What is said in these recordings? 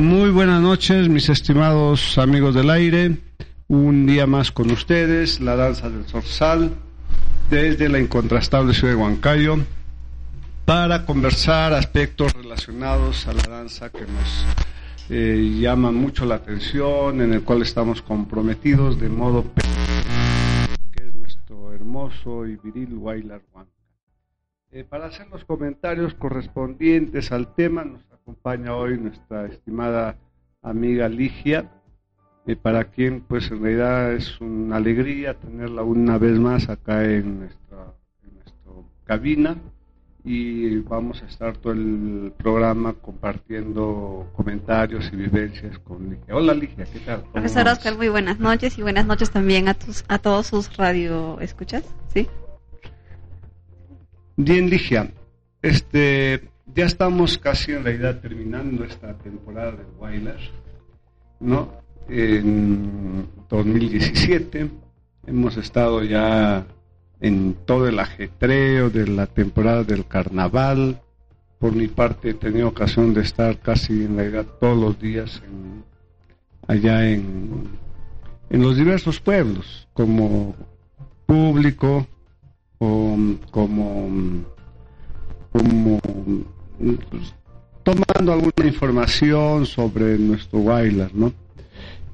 Muy buenas noches, mis estimados amigos del aire. Un día más con ustedes, la danza del zorzal, desde la incontrastable ciudad de Huancayo, para conversar aspectos relacionados a la danza que nos eh, llaman mucho la atención, en el cual estamos comprometidos de modo que es nuestro hermoso y viril Wailar Huanca. Eh, para hacer los comentarios correspondientes al tema, nos acompaña hoy nuestra estimada amiga Ligia, eh, para quien pues en realidad es una alegría tenerla una vez más acá en nuestra, en nuestra cabina y vamos a estar todo el programa compartiendo comentarios y vivencias con Ligia. Hola Ligia, ¿qué tal? Profesor Oscar, muy buenas noches y buenas noches también a tus a todos sus radio escuchas, ¿sí? Bien Ligia, este ya estamos casi en realidad terminando esta temporada de Wailer, ¿no? En 2017 hemos estado ya en todo el ajetreo de la temporada del carnaval. Por mi parte he tenido ocasión de estar casi en realidad todos los días allá en, en los diversos pueblos, como público o como, como tomando alguna información sobre nuestro bailar, ¿no?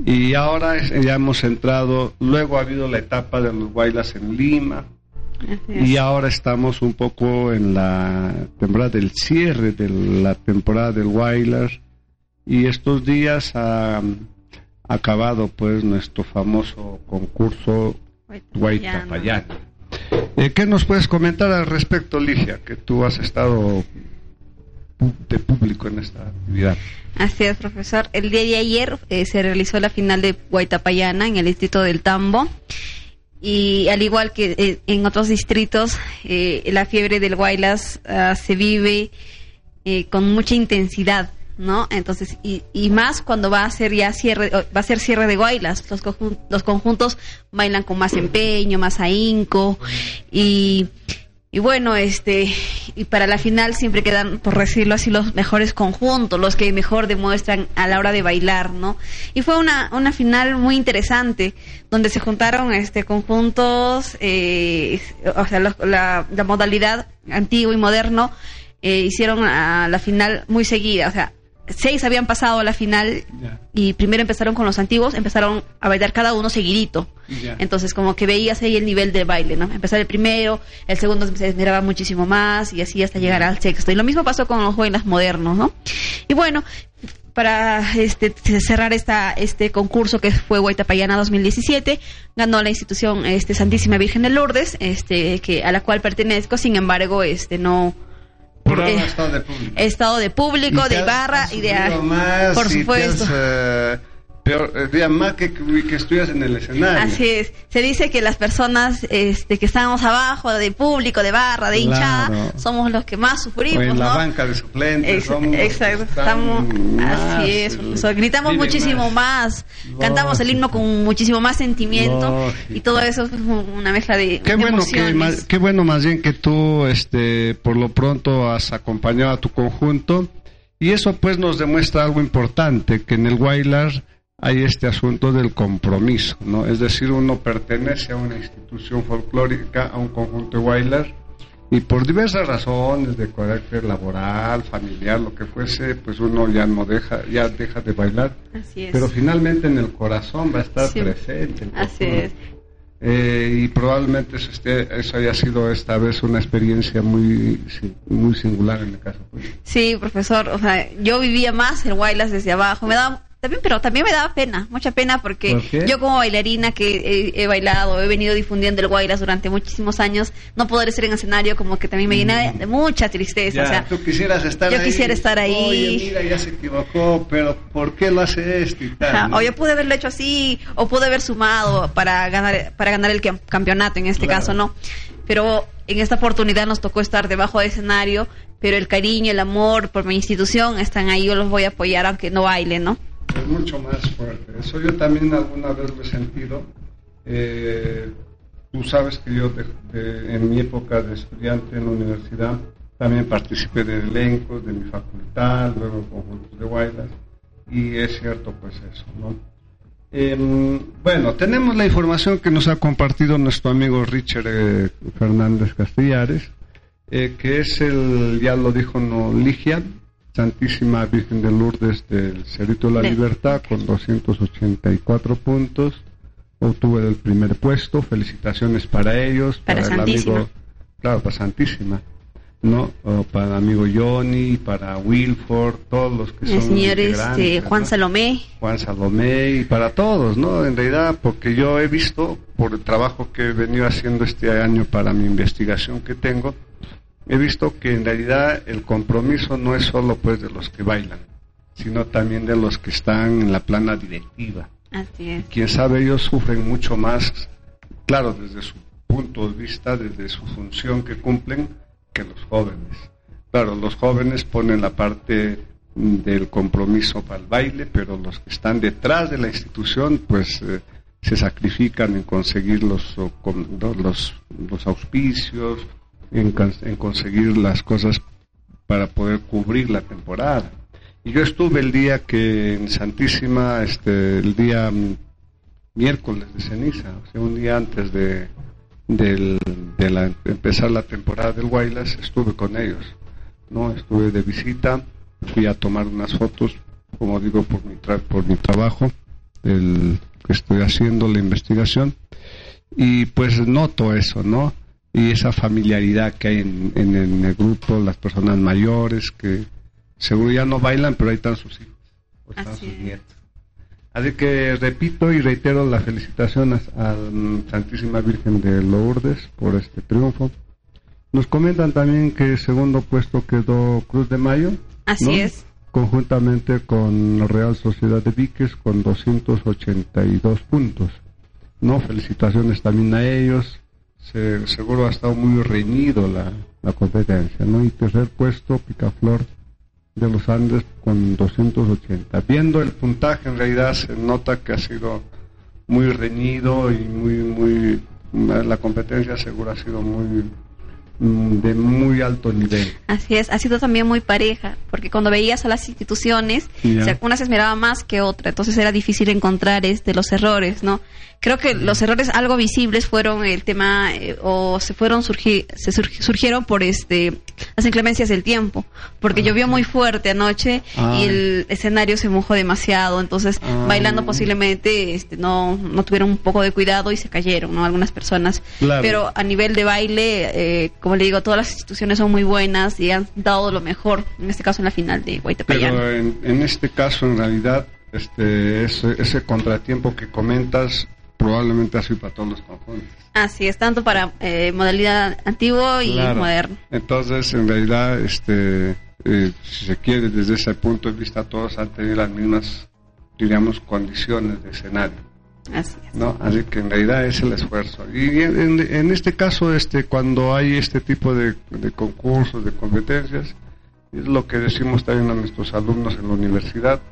Y ahora ya hemos entrado, luego ha habido la etapa de los bailas en Lima, y ahora estamos un poco en la temporada del cierre de la temporada del bailar, y estos días ha acabado pues nuestro famoso concurso Guaitapayana. Eh, ¿Qué nos puedes comentar al respecto, Ligia, que tú has estado de público en esta actividad. Así es, profesor. El día de ayer eh, se realizó la final de Guaitapayana en el distrito del Tambo. Y al igual que eh, en otros distritos, eh, la fiebre del Guaylas ah, se vive con mucha intensidad, ¿no? Entonces, y, y, más cuando va a ser ya cierre, va a ser cierre de Guaylas. Los, los conjuntos bailan con más empeño, más ahínco. Y y bueno, este, y para la final siempre quedan, por decirlo así, los mejores conjuntos, los que mejor demuestran a la hora de bailar, ¿no? Y fue una, una final muy interesante, donde se juntaron este conjuntos, eh, o sea, la, la, modalidad antiguo y moderno, eh, hicieron a la final muy seguida, o sea, seis habían pasado a la final y primero empezaron con los antiguos, empezaron a bailar cada uno seguidito. Entonces como que veías ahí el nivel de baile, ¿no? Empezar el primero, el segundo se esmeraba muchísimo más y así hasta llegar al sexto. Y lo mismo pasó con los jóvenes modernos, ¿no? Y bueno, para este, cerrar esta, este concurso que fue Guaitapayana 2017, ganó la institución este, Santísima Virgen de Lourdes, este, que, a la cual pertenezco, sin embargo, este, no, eh, estado de público. Estado de público, de barra y de... por supuesto. Eh, peor, eh, más que, que estudias en el escenario. Así es. Se dice que las personas este, que estamos abajo, de público, de barra, de hinchada, somos los que más sufrimos. en la banca de suplentes. exacto. Estamos, así es. gritamos muchísimo más. Cantamos el himno con muchísimo más sentimiento. Y todo eso es una mezcla de. Qué bueno, que, más, qué bueno más bien que tú, este, por lo pronto, has acompañado a tu conjunto. Y eso pues nos demuestra algo importante, que en el Wailar hay este asunto del compromiso, ¿no? Es decir, uno pertenece a una institución folclórica, a un conjunto de bailar, y por diversas razones de carácter laboral, familiar, lo que fuese, pues uno ya no deja, ya deja de bailar. Así es. Pero finalmente en el corazón va a estar presente. Así es. Eh, y probablemente eso, esté, eso haya sido esta vez una experiencia muy muy singular en el caso. Sí, profesor, o sea, yo vivía más el Wailas desde abajo, me daba también, pero también me daba pena, mucha pena, porque yo como bailarina que he, bailado, he venido difundiendo el guayras durante muchísimos años, no poder estar en escenario como que también me llena de, mucha tristeza. o sea, tú quisieras estar yo quisiera estar ahí. Oye, mira, ya se equivocó, pero ¿por qué lo hace esto y tal? O yo pude haberlo hecho así, o pude haber sumado para ganar, para ganar el campeonato, en este caso no. Pero en esta oportunidad nos tocó estar debajo del escenario, pero el cariño, el amor por mi institución están ahí, yo los voy a apoyar aunque no baile, ¿no? Es mucho más fuerte. Eso yo también alguna vez lo he sentido. Eh, tú sabes que yo en mi época de estudiante en la universidad también participé de elencos de mi facultad, luego conjuntos de bailas. Y es cierto, pues eso, ¿no? Em, bueno, tenemos la información que nos ha compartido nuestro amigo Richard eh, Fernández Castellares, eh, que es el, ya lo dijo no, Ligia, Santísima Virgen de Lourdes del Cerrito de la Libertad, con 284 puntos. Obtuve el primer puesto, felicitaciones para ellos, para, el amigo, claro, para Santísima. ¿no? para el amigo Johnny, para Wilford, todos los que el señor este, Juan Salomé. Juan Salomé y para todos, ¿no? En realidad, porque yo he visto, por el trabajo que he venido haciendo este año para mi investigación que tengo, he visto que en realidad el compromiso no es solo pues de los que bailan, sino también de los que están en la plana directiva. Así es. Quien sabe, ellos sufren mucho más, claro, desde su punto de vista, desde su función que cumplen, que los jóvenes. Claro, los jóvenes ponen la parte del compromiso para el baile, pero los que están detrás de la institución, pues eh, se sacrifican en conseguir los, los, los auspicios, en, en, conseguir las cosas para poder cubrir la temporada. Y yo estuve el día que en Santísima, este, el día miércoles de ceniza, o sea, un día antes de, del, de empezar la temporada del Guaylas, estuve con ellos, ¿no? Estuve de visita, fui a tomar unas fotos, como digo, por mi, por mi trabajo, el que estoy haciendo la investigación, y pues noto eso, ¿no? Y esa familiaridad que hay en, en, el grupo, las personas mayores que seguro ya no bailan, pero ahí están sus hijos, o están sus nietos. Así que repito y reitero las felicitaciones a Santísima Virgen de Lourdes por este triunfo. Nos comentan también que el segundo puesto quedó Cruz de Mayo. Así es. Conjuntamente con la Real Sociedad de Viques con 282 puntos. ¿no? Felicitaciones también a ellos. Seguro ha estado muy reñido la, la competencia. ¿no? Y tercer puesto, Picaflor de los Andes con 280. Viendo el puntaje, en realidad se nota que ha sido muy reñido y muy, muy, la competencia seguro ha sido muy, Mm, de muy alto nivel. Así es, ha sido también muy pareja, porque cuando veías a las instituciones, una se esmeraba más que otra, entonces era difícil encontrar este, los errores, ¿no? Creo que los errores algo visibles fueron el tema, eh, o se fueron surgir, se surgieron por este las inclemencias del tiempo, porque llovió muy fuerte anoche y el escenario se mojó demasiado, entonces bailando posiblemente este, no, no tuvieron un poco de cuidado y se cayeron, ¿no? Algunas personas. Pero a nivel de baile, eh, como le digo, todas las instituciones son muy buenas y han dado lo mejor, en este caso en la final de Guaitapayán. Pero en, este caso, en realidad, este, ese, contratiempo que comentas probablemente sido para todos los conjuntos. Así es, tanto para eh, modalidad antiguo y moderno. Entonces, en realidad, este, eh, si se quiere, desde ese punto de vista, todos han tenido las mismas, diríamos, condiciones de escenario. Así ¿no? Así que en realidad es el esfuerzo. Y en, este caso, este, cuando hay este tipo de, concursos, de competencias, es lo que decimos también a nuestros alumnos en la universidad,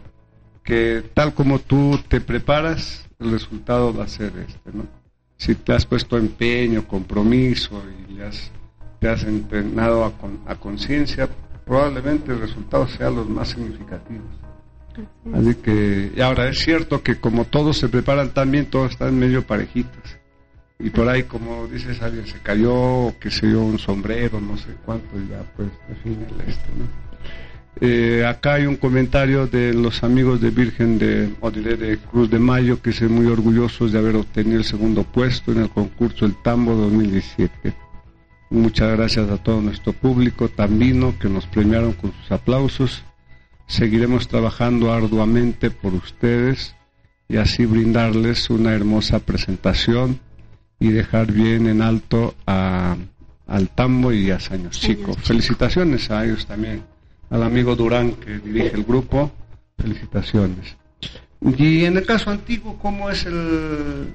que tal como tú te preparas, el resultado va a ser este, ¿no? Si te has puesto empeño, compromiso y has, te has entrenado a, a conciencia, probablemente el resultado sea los más significativos. Así que, y ahora es cierto que como todos se preparan también, todos están medio parejitos. Y por ahí, como dices, alguien se cayó, o que se dio un sombrero, no sé cuánto, y ya pues define el esto, ¿no? Eh, acá hay un comentario de los amigos de Virgen de, o de Cruz de Mayo, que son muy orgullosos de haber obtenido el segundo puesto en el concurso El Tambo 2017. Muchas gracias a todo nuestro público tambino que nos premiaron con sus aplausos Seguiremos trabajando arduamente por ustedes y así brindarles una hermosa presentación y dejar bien en alto a, al Tambo y a Saños Chico. Felicitaciones a ellos también, al amigo Durán que dirige el grupo, felicitaciones. Y en el caso antiguo, ¿cómo es el...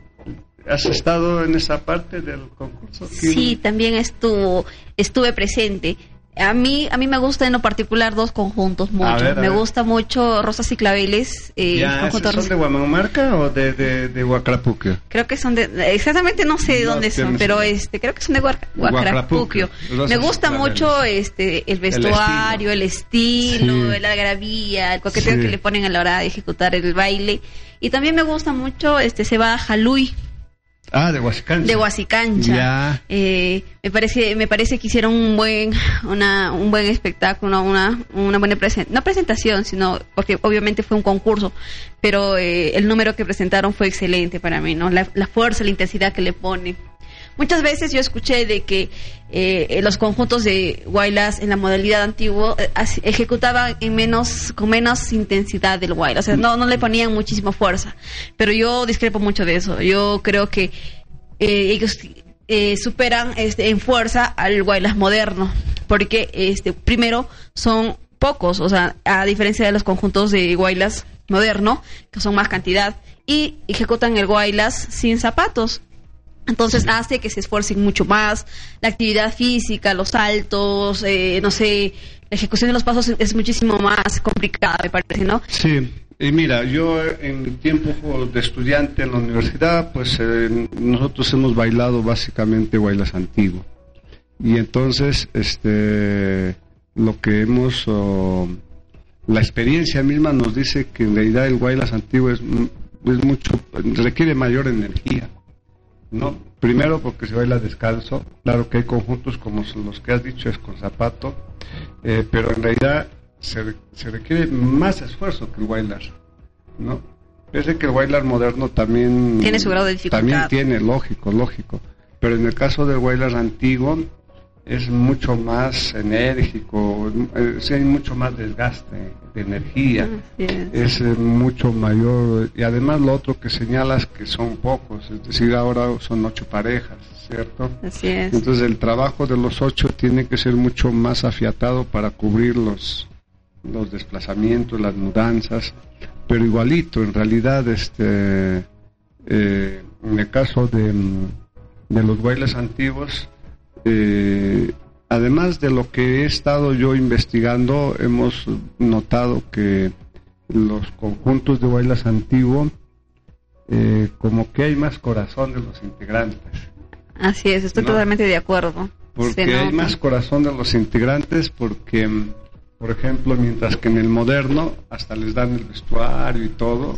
¿Has estado en esa parte del concurso? Sí, también estuvo, estuve presente A mí, a mí me gusta en lo particular dos conjuntos mucho. me gusta mucho Rosas y Claveles. Eh, ¿Son de Guamamarca o de, de, de Huacrapuquio? Creo que son de, exactamente no sé de dónde son, pero este, creo que son de Huacrapuquio. Me gusta mucho este, el vestuario, el estilo, la gravía, el coqueteo que le ponen a la hora de ejecutar el baile. Y también me gusta mucho este Seba Jalui. Ah, de Huasicancha. De Huasicancha. Eh, me parece, me parece que hicieron un buen, una, un buen espectáculo, una, una buena presentación, no presentación, sino porque obviamente fue un concurso, pero eh, el número que presentaron fue excelente para mí, ¿no? La, fuerza, la intensidad que le pone. Muchas veces yo escuché de que eh, los conjuntos de Guaylas en la modalidad antigua ejecutaban en menos, con menos intensidad del Guaylas, o sea, no, no le ponían muchísima fuerza. Pero yo discrepo mucho de eso. Yo creo que eh, ellos eh, superan este, en fuerza al Guaylas moderno, porque este, primero son pocos, o sea, a diferencia de los conjuntos de Guaylas moderno, que son más cantidad, y ejecutan el Guaylas sin zapatos. Entonces hace que se esfuercen mucho más. La actividad física, los saltos, eh, no sé, la ejecución de los pasos es muchísimo más complicada, me parece, ¿no? Sí. Y mira, yo en mi tiempo de estudiante en la universidad, pues eh, nosotros hemos bailado básicamente bailas antiguo. Y entonces, este, lo que hemos, la experiencia misma nos dice que en realidad el bailas antiguo es, es mucho, requiere mayor energía no, primero porque se baila descalzo. Claro que hay conjuntos como los que has dicho, es con zapato, eh, pero en realidad se, requiere más esfuerzo que el bailar, ¿no? Pese que el bailar moderno también tiene su grado de dificultad. También tiene, lógico, lógico. Pero en el caso del bailar antiguo, es mucho más enérgico, es, hay mucho más desgaste de energía, es. Eh, mucho mayor, y además lo otro que señalas que son pocos, es decir, ahora son ocho parejas, ¿cierto? Así es. Entonces el trabajo de los ocho tiene que ser mucho más afiatado para cubrir los, los desplazamientos, las mudanzas, pero igualito, en realidad, este, eh, en el caso de, de los bailes antiguos, eh, además de lo que he estado yo investigando, hemos notado que los conjuntos de bailas antiguos, eh, como que hay más corazón de los integrantes. Así es, estoy totalmente de acuerdo. Porque hay más corazón de los integrantes porque, por ejemplo, mientras que en el moderno hasta les dan el vestuario y todo,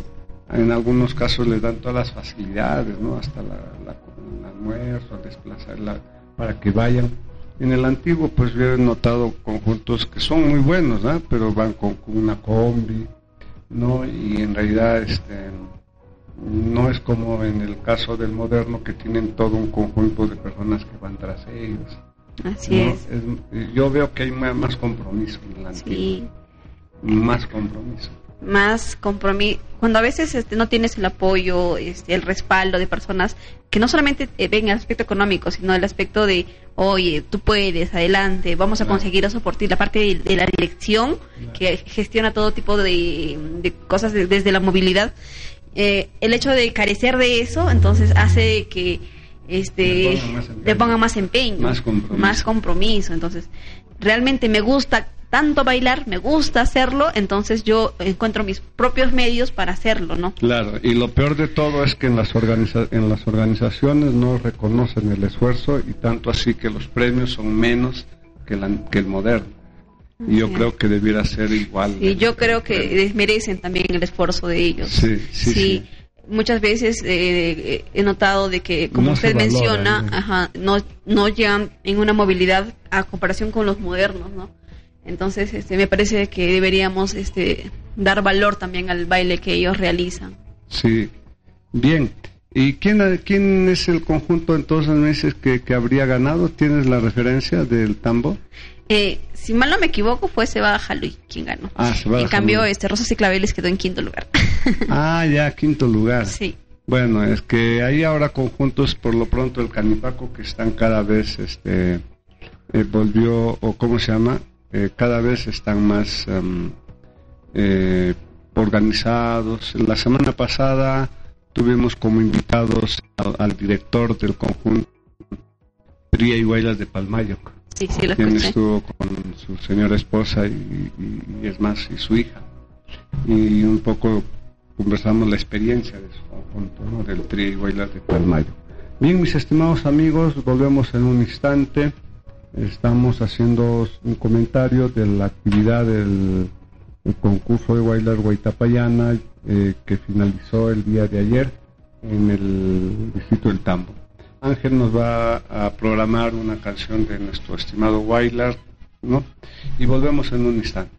en algunos casos les dan todas las facilidades, ¿no? Hasta la, el almuerzo, desplazar la para que vayan. En el antiguo, pues yo he notado conjuntos que son muy buenos, pero van con, una combi, ¿no? Y en realidad, este, no es como en el caso del moderno que tienen todo un conjunto de personas que van tras ellos. Así es. Yo veo que hay más compromiso en el antiguo. Sí. Más compromiso más compromiso, cuando a veces este, no tienes el apoyo, este, el respaldo de personas que no solamente eh, ven el aspecto económico, sino el aspecto de, oye, tú puedes, adelante, vamos a conseguir eso por ti, la parte de, la dirección que gestiona todo tipo de, cosas desde la movilidad, eh, el hecho de carecer de eso, entonces hace que este le ponga más empeño, más compromiso. más compromiso. Entonces, realmente me gusta tanto bailar, me gusta hacerlo, entonces yo encuentro mis propios medios para hacerlo, ¿no? Claro, y lo peor de todo es que en las, en las organizaciones no reconocen el esfuerzo y tanto así que los premios son menos que, que el moderno. Y yo creo que debiera ser igual. Y yo creo que merecen también el esfuerzo de ellos. Sí, sí. sí. Muchas veces eh, he notado de que, como usted menciona, ajá, no, no llegan en una movilidad a comparación con los modernos, ¿no? Entonces, este, me parece que deberíamos este, dar valor también al baile que ellos realizan. Sí, bien. ¿Y quién, quién es el conjunto entonces meses que, que habría ganado? ¿Tienes la referencia del tambo? Eh, si mal no me equivoco, fue Seba Jalui quien ganó. Ah, En cambio, este, Rosas y Claveles quedó en quinto lugar. ah, ya, quinto lugar. Sí. Bueno, es que hay ahora conjuntos, por lo pronto, el Canipaco, que están cada vez, este, eh, volvió, o cómo se llama, eh, cada vez están más em, eh, organizados. La semana pasada tuvimos como invitados al, director del conjunto Tría y Bailas de Palmayoc. Sí, sí, lo quien escuché. estuvo con su señora esposa y, y- y es más, y su hija. Y un poco conversamos la experiencia de su conjunto, ¿no? del trío y bailar de Palmayo. Bien, mis estimados amigos, volvemos en un instante. Estamos haciendo un comentario de la actividad del el concurso de bailar Guaitapayana eh, que finalizó el día de ayer en el distrito del Tambo. Ángel nos va a programar una canción de nuestro estimado Wailar, ¿no? Y volvemos en un instante.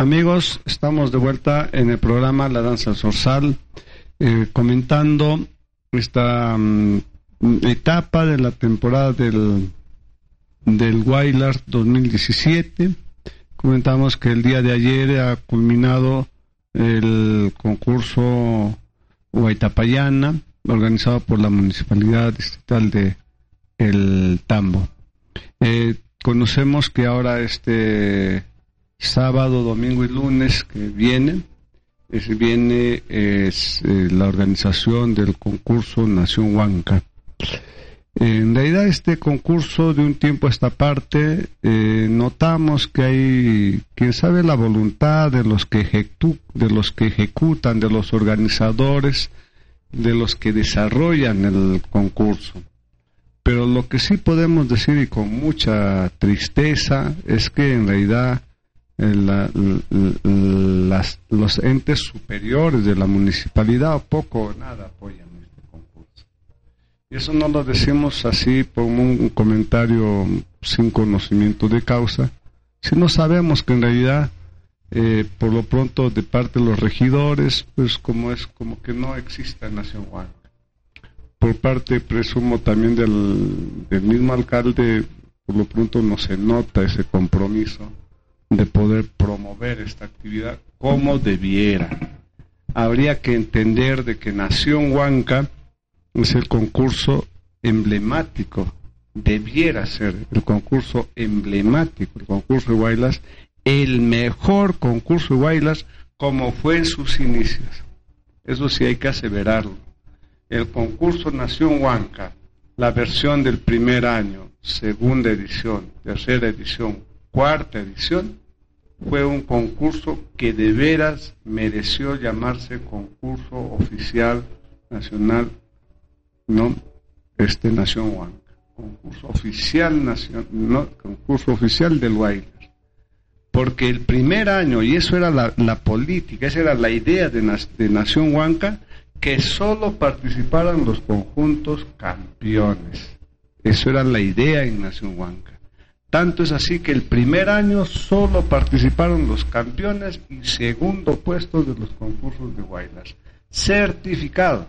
Amigos, estamos de vuelta en el programa La Danza Zorzal, eh, comentando esta mm, etapa de la temporada del, del Wailar 2017. Comentamos que el día de ayer ha culminado el concurso Huaytapayana, organizado por la Municipalidad Distrital de El Tambo. Eh, conocemos que ahora este sábado, domingo y lunes que viene, es, viene es, eh, la organización del concurso Nación Huanca. En realidad este concurso de un tiempo a esta parte eh, notamos que hay, quién sabe, la voluntad de los que ejecu- de los que ejecutan, de los organizadores, de los que desarrollan el concurso. Pero lo que sí podemos decir y con mucha tristeza es que en realidad la- l- l- las- los entes superiores de la municipalidad poco o nada apoyan este concurso. Y eso no lo decimos así por un, comentario sin conocimiento de causa, sino sabemos que en realidad, eh, por lo pronto, de parte de los regidores, pues como es como que no existe Nación Huanca. Por parte, presumo, también del, del mismo alcalde, por lo pronto no se nota ese compromiso de poder promover esta actividad como debiera. Habría que entender de que Nación Huanca es el concurso emblemático, debiera ser el concurso emblemático, el concurso de Guaylas, el mejor concurso de Guaylas como fue en sus inicios. Eso sí hay que aseverarlo. El concurso Nación Huanca, la versión del primer año, segunda edición, tercera edición, cuarta edición, fue un concurso que de veras mereció llamarse concurso oficial nacional, no, este Nación Huanca, concurso oficial nacional, no, concurso oficial del Guaylas. Porque el primer año, y eso era la, política, esa era la idea de, de Nación Huanca, que solo participaran los conjuntos campeones. Eso era la idea en Nación Huanca. Tanto es así que el primer año solo participaron los campeones y segundo puesto de los concursos de Guaylas. Certificado.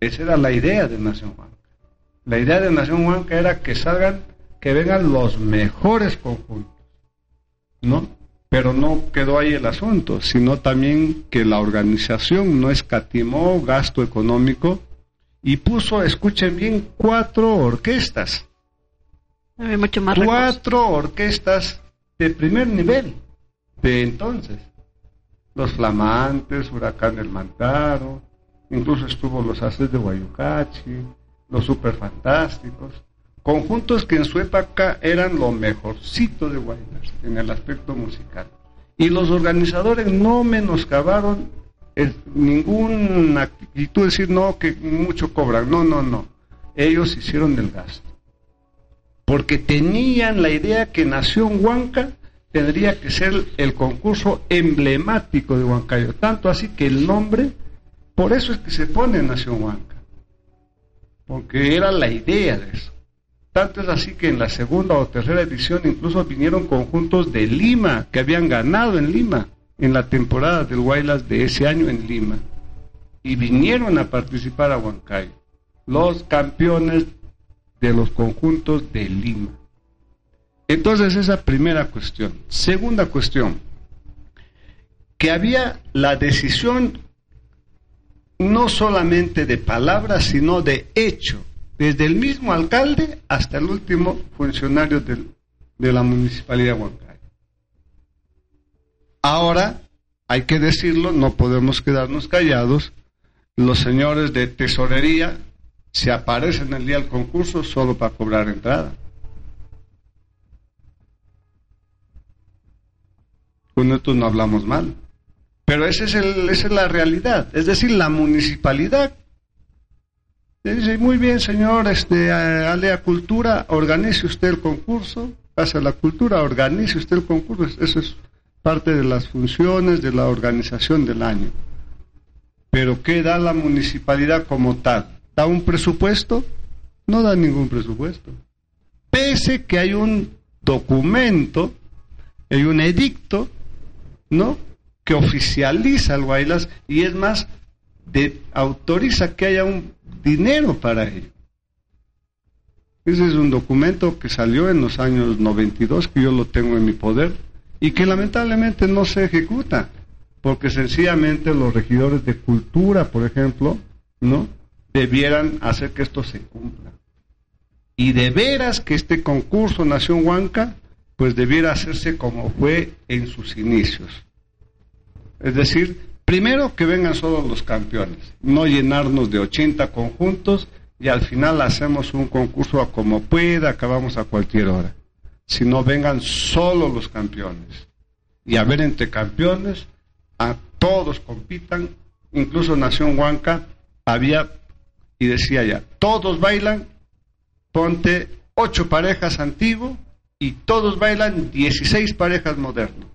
Esa era la idea de Nación Huanca. La idea de Nación Huanca era que salgan, que vengan los mejores conjuntos. ¿No? Pero no quedó ahí el asunto, sino también que la organización no escatimó gasto económico y puso, escuchen bien, cuatro orquestas cuatro orquestas de primer nivel de entonces. Los Flamantes, Huracán del Mantaro, incluso estuvo los Haces de Guayucachi, los Superfantásticos, conjuntos que en su época eran lo mejorcito de Guaymas en el aspecto musical. Y los organizadores no menoscabaron el- ninguna actitud de decir no, que mucho cobran. No, no, no. Ellos hicieron el gasto porque tenían la idea que Nación Huanca tendría que ser el concurso emblemático de Huancayo, tanto así que el nombre, por eso es que se pone Nación Huanca, porque era la idea de eso. Tanto es así que en la segunda o tercera edición incluso vinieron conjuntos de Lima, que habían ganado en Lima, en la temporada del Guaylas de ese año en Lima, y vinieron a participar a Huancayo. Los campeones de los conjuntos de Lima. Entonces, esa primera cuestión. Segunda cuestión, que había la decisión no solamente de palabras, sino de hecho, desde el mismo alcalde hasta el último funcionario de la municipalidad de Huancayo. Ahora, hay que decirlo, no podemos quedarnos callados, los señores de tesorería se aparecen el día del concurso solo para cobrar entrada. Con esto no hablamos mal. Pero ese es el, esa es la realidad. Es decir, la municipalidad le dice, muy bien, señor, este, a- Alea Cultura, organice usted el concurso, pasa la cultura, organice usted el concurso. Eso es parte de las funciones de la organización del año. Pero ¿qué da la municipalidad como tal? ¿Da un presupuesto? No da ningún presupuesto. Pese que hay un documento, hay un edicto, ¿no? Que oficializa el Guaylas y es más, de, autoriza que haya un dinero para ello. Ese es un documento que salió en los años 92, que yo lo tengo en mi poder, y que lamentablemente no se ejecuta, porque sencillamente los regidores de cultura, por ejemplo, ¿no? Debieran hacer que esto se cumpla. Y de veras que este concurso Nación Huanca, pues debiera hacerse como fue en sus inicios. Es decir, primero que vengan solo los campeones, no llenarnos de 80 conjuntos y al final hacemos un concurso a como pueda, acabamos a cualquier hora. Sino vengan solo los campeones. Y a ver entre campeones, a todos compitan, incluso Nación Huanca había, y decía ya, todos bailan, ponte ocho parejas antiguo y todos bailan 16 parejas modernas,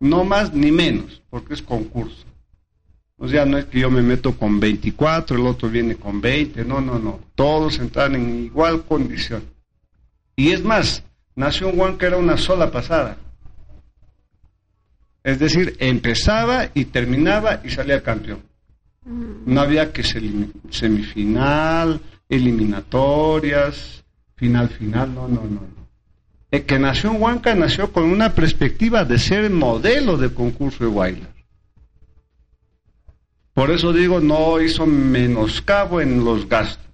no más ni menos, porque es concurso. O sea, no es que yo me meto con 24, el otro viene con 20, no, no, no, todos entran en igual condición. Y es más, Nación Huanca era una sola pasada. Es decir, empezaba y terminaba y salía campeón. No había que semi- semifinal, eliminatorias, final, final, no, no, no. no. El que nació en Huanca nació con una perspectiva de ser modelo de concurso de bailar. Por eso digo, no hizo menoscabo en los gastos,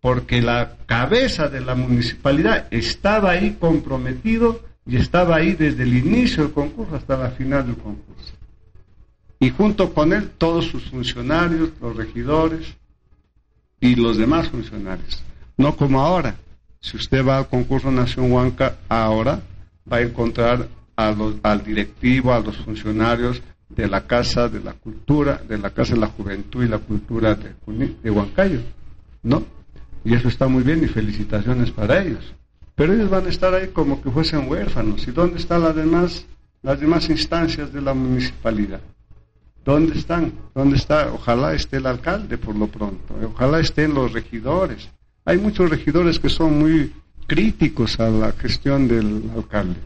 porque la cabeza de la municipalidad estaba ahí comprometido y estaba ahí desde el inicio del concurso hasta la final del concurso. Y junto con él todos sus funcionarios, los regidores y los demás funcionarios. No como ahora. Si usted va al concurso Nación Huanca ahora, va a encontrar a los- al directivo, a los funcionarios de la Casa de la Cultura, de la Casa de la Juventud y la Cultura de, de Huancayo, ¿no? Y eso está muy bien y felicitaciones para ellos. Pero ellos van a estar ahí como que fuesen huérfanos. ¿Y dónde están las demás, las demás instancias de la municipalidad? ¿Dónde están? ¿Dónde está? Ojalá esté el alcalde por lo pronto. Ojalá estén los regidores. Hay muchos regidores que son muy críticos a la gestión del alcalde.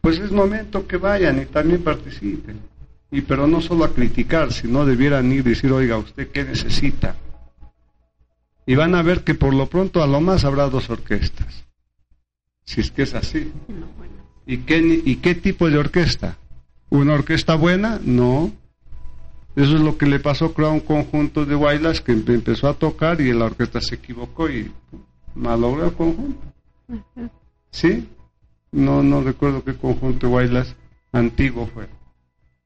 Pues es momento que vayan y también participen. Y pero no solo a criticar, sino debieran ir y decir, oiga, ¿usted qué necesita? Y van a ver que por lo pronto a lo más habrá dos orquestas. Si es que es así. ¿Y qué, ¿Y qué tipo de orquesta? ¿Una orquesta buena? No. Eso es lo que le pasó creo, a un conjunto de bailas que empe- empezó a tocar y la orquesta se equivocó y malogró el conjunto. ¿Sí? No, no recuerdo qué conjunto de bailas antiguo fue.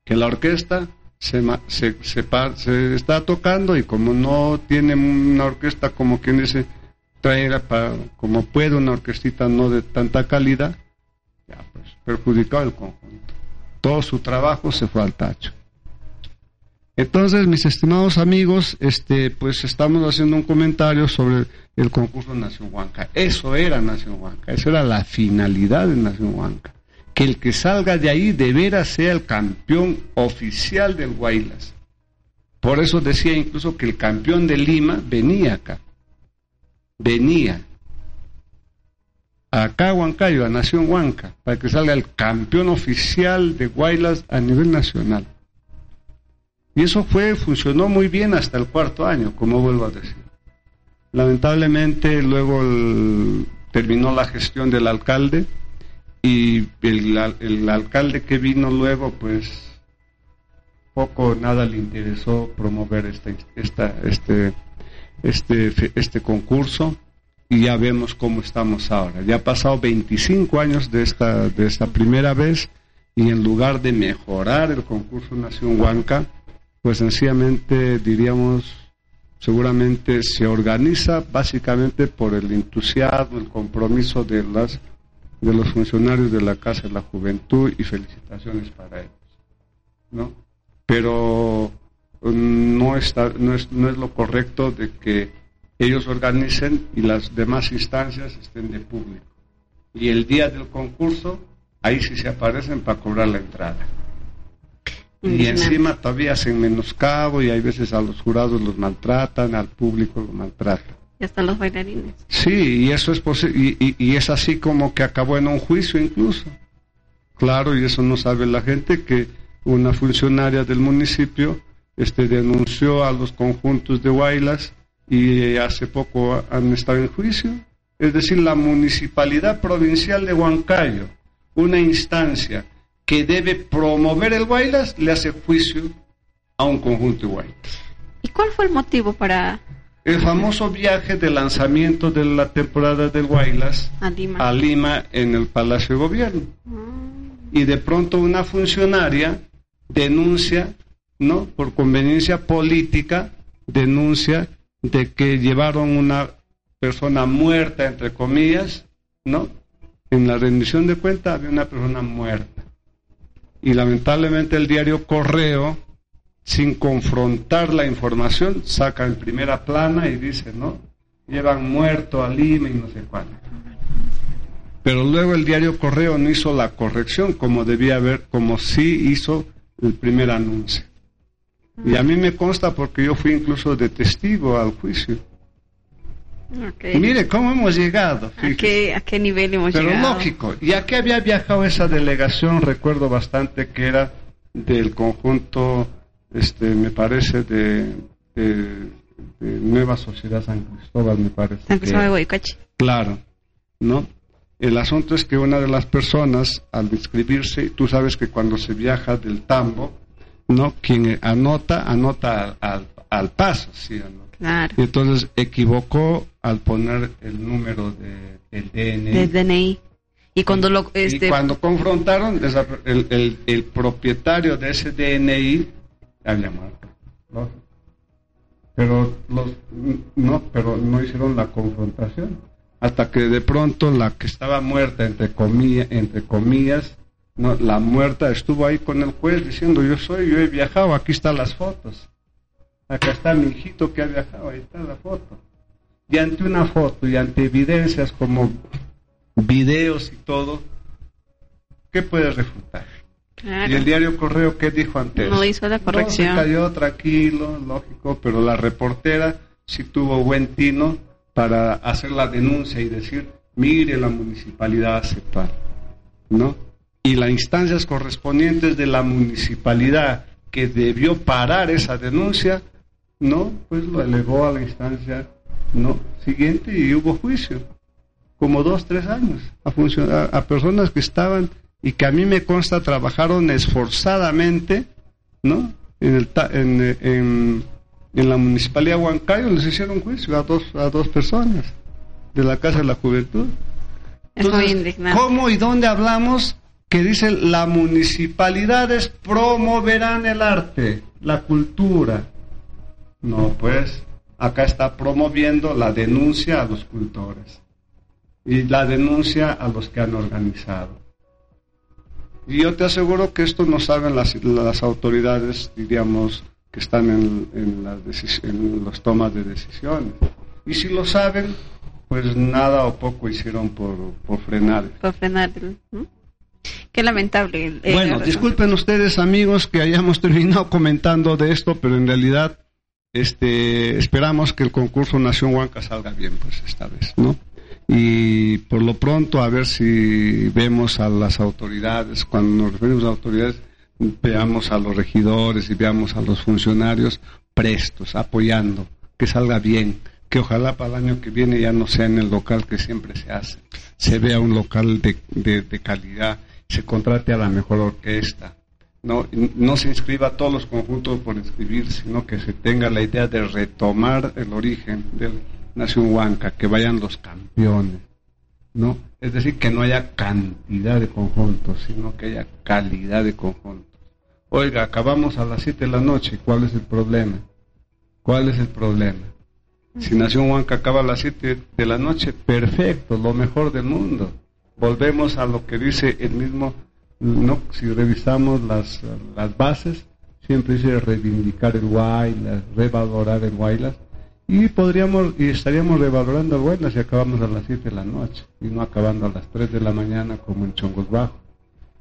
Que la orquesta se, ma- se, se, se está tocando y como no tiene una orquesta como quien dice, traer para, como puede una orquestita no de tanta calidad, ya pues perjudicado el conjunto. Todo su trabajo se fue al tacho. Entonces, mis estimados amigos, este, pues estamos haciendo un comentario sobre el concurso Nación Huanca. Eso era Nación Huanca, eso era la finalidad de Nación Huanca. Que el que salga de ahí de veras sea el campeón oficial del Guaylas. Por eso decía incluso que el campeón de Lima venía acá. Venía acá a Huancayo, a Nación Huanca, para que salga el campeón oficial de Guaylas a nivel nacional. Y eso fue, funcionó muy bien hasta el cuarto año, como vuelvo a decir. Lamentablemente luego terminó la gestión del alcalde y el, el alcalde que vino luego, pues poco nada le interesó promover este, esta, este, este, este concurso y ya vemos cómo estamos ahora. Ya ha pasado 25 años de esta, de esta primera vez y en lugar de mejorar el concurso Nación Huanca, pues sencillamente diríamos, seguramente se organiza básicamente por el entusiasmo, el compromiso de las de los funcionarios de la Casa de la Juventud y felicitaciones para ellos, ¿no? Pero mm, no está, no es, no es lo correcto de que ellos organicen y las demás instancias estén de público. Y el día del concurso, ahí sí se aparecen para cobrar la entrada. Y encima todavía hacen menoscabo y hay veces a los jurados los maltratan, al público los maltratan. Y hasta los bailarines. Sí, y eso es posi- y, y- y es así como que acabó en un juicio incluso. Claro, y eso no sabe la gente que una funcionaria del municipio este denunció a los conjuntos de Huaylas y hace poco han estado en juicio. Es decir, la municipalidad provincial de Huancayo, una instancia que debe promover el Huaylas, le hace juicio a un conjunto de Huaylas. ¿Y cuál fue el motivo para El famoso viaje de lanzamiento de la temporada del Huaylas a Lima? a Lima en el Palacio de Gobierno. Mm, Y de pronto una funcionaria denuncia, ¿no? Por conveniencia política, denuncia de que llevaron una persona muerta, entre comillas, ¿no? En la rendición de cuentas había una persona muerta. Y lamentablemente el diario Correo, sin confrontar la información, saca en primera plana y dice, ¿no? Llevan muerto a Lima y no sé cuándo. Pero luego el diario Correo no hizo la corrección como debía haber, como sí hizo el primer anuncio. Y a mí me consta porque yo fui incluso de testigo al juicio. Ok. Mire cómo hemos llegado. ¿A qué, ¿A qué nivel hemos Pero llegado? lógico, y a qué había viajado esa delegación, recuerdo bastante que era del conjunto, este, me parece, de, de, de Nueva Sociedad San Cristóbal, me parece. San Cristóbal de era. Guaycachi. Claro, ¿no? El asunto es que una de las personas, al inscribirse, tú sabes que cuando se viaja del tambo, ¿no? Quien anota, anota al, al, al paso, ¿sí o no? Claro. Y entonces equivocó al poner el número de, del DNI. Del DNI. Y cuando lo. Este, Y cuando confrontaron, el, el- el propietario de ese DNI había muerto. ¿no? Pero los, no, pero no hicieron la confrontación. Hasta que de pronto la que estaba muerta, entre comillas, entre comillas no, la muerta estuvo ahí con el juez diciendo, yo soy, yo he viajado, aquí están las fotos. Acá está mi hijito que ha viajado, ahí está la foto. Y ante una foto y ante evidencias como videos y todo, ¿qué puedes refutar? claro. Y el diario Correo, ¿qué dijo antes? No hizo la corrección. No, se cayó tranquilo, lógico, pero la reportera sí tuvo buen tino para hacer la denuncia y decir, mire, la municipalidad aceptar, ¿no? Y las instancias correspondientes de la municipalidad que debió parar esa denuncia, ¿no? Pues lo elevó a la instancia, ¿no? Siguiente y hubo juicio como dos, tres años a, funcionar, a personas que estaban y que a mí me consta trabajaron esforzadamente, ¿no? En, el, en, en, en la municipalidad de Huancayo les hicieron juicio a dos, a dos personas de la Casa de la Juventud. Es muy Entonces, indignante. ¿Cómo y dónde hablamos que dice las municipalidades promoverán el arte, la cultura? No, pues acá está promoviendo la denuncia a los cultores y la denuncia a los que han organizado. Y yo te aseguro que esto no saben las, las autoridades, diríamos, que están en, en las en las tomas de decisiones. Y si lo saben, pues nada o poco hicieron por, por frenar. Por frenar. Qué lamentable. el- Bueno, la disculpen ustedes amigos que hayamos terminado comentando de esto, pero en realidad este, esperamos que el concurso Nación Huanca salga bien, pues esta vez, ¿no? Y por lo pronto a ver si vemos a las autoridades, cuando nos referimos a autoridades, veamos a los regidores y veamos a los funcionarios prestos, apoyando, que salga bien, que ojalá para el año que viene ya no sea en el local que siempre se hace, se vea un local de, de, de calidad, se contrate a la mejor orquesta, no, no se inscriba a todos los conjuntos por inscribir, sino que se tenga la idea de retomar el origen de Nación Huanca, que vayan los campeones, ¿no? Es decir, que no haya cantidad de conjuntos, sino que haya calidad de conjuntos. Oiga, acabamos a las 7 de la noche, ¿cuál es el problema? ¿Cuál es el problema? Si Nación Huanca acaba a las 7 de la noche, perfecto, lo mejor del mundo. Volvemos a lo que dice el mismo, no, si revisamos las, las bases, siempre dice reivindicar el Guaylas, revalorar el Guaylas, y podríamos, y estaríamos revalorando el Guaylas si acabamos a las 7 de la noche, y no acabando a las 3 de la mañana como en Chongos Bajo,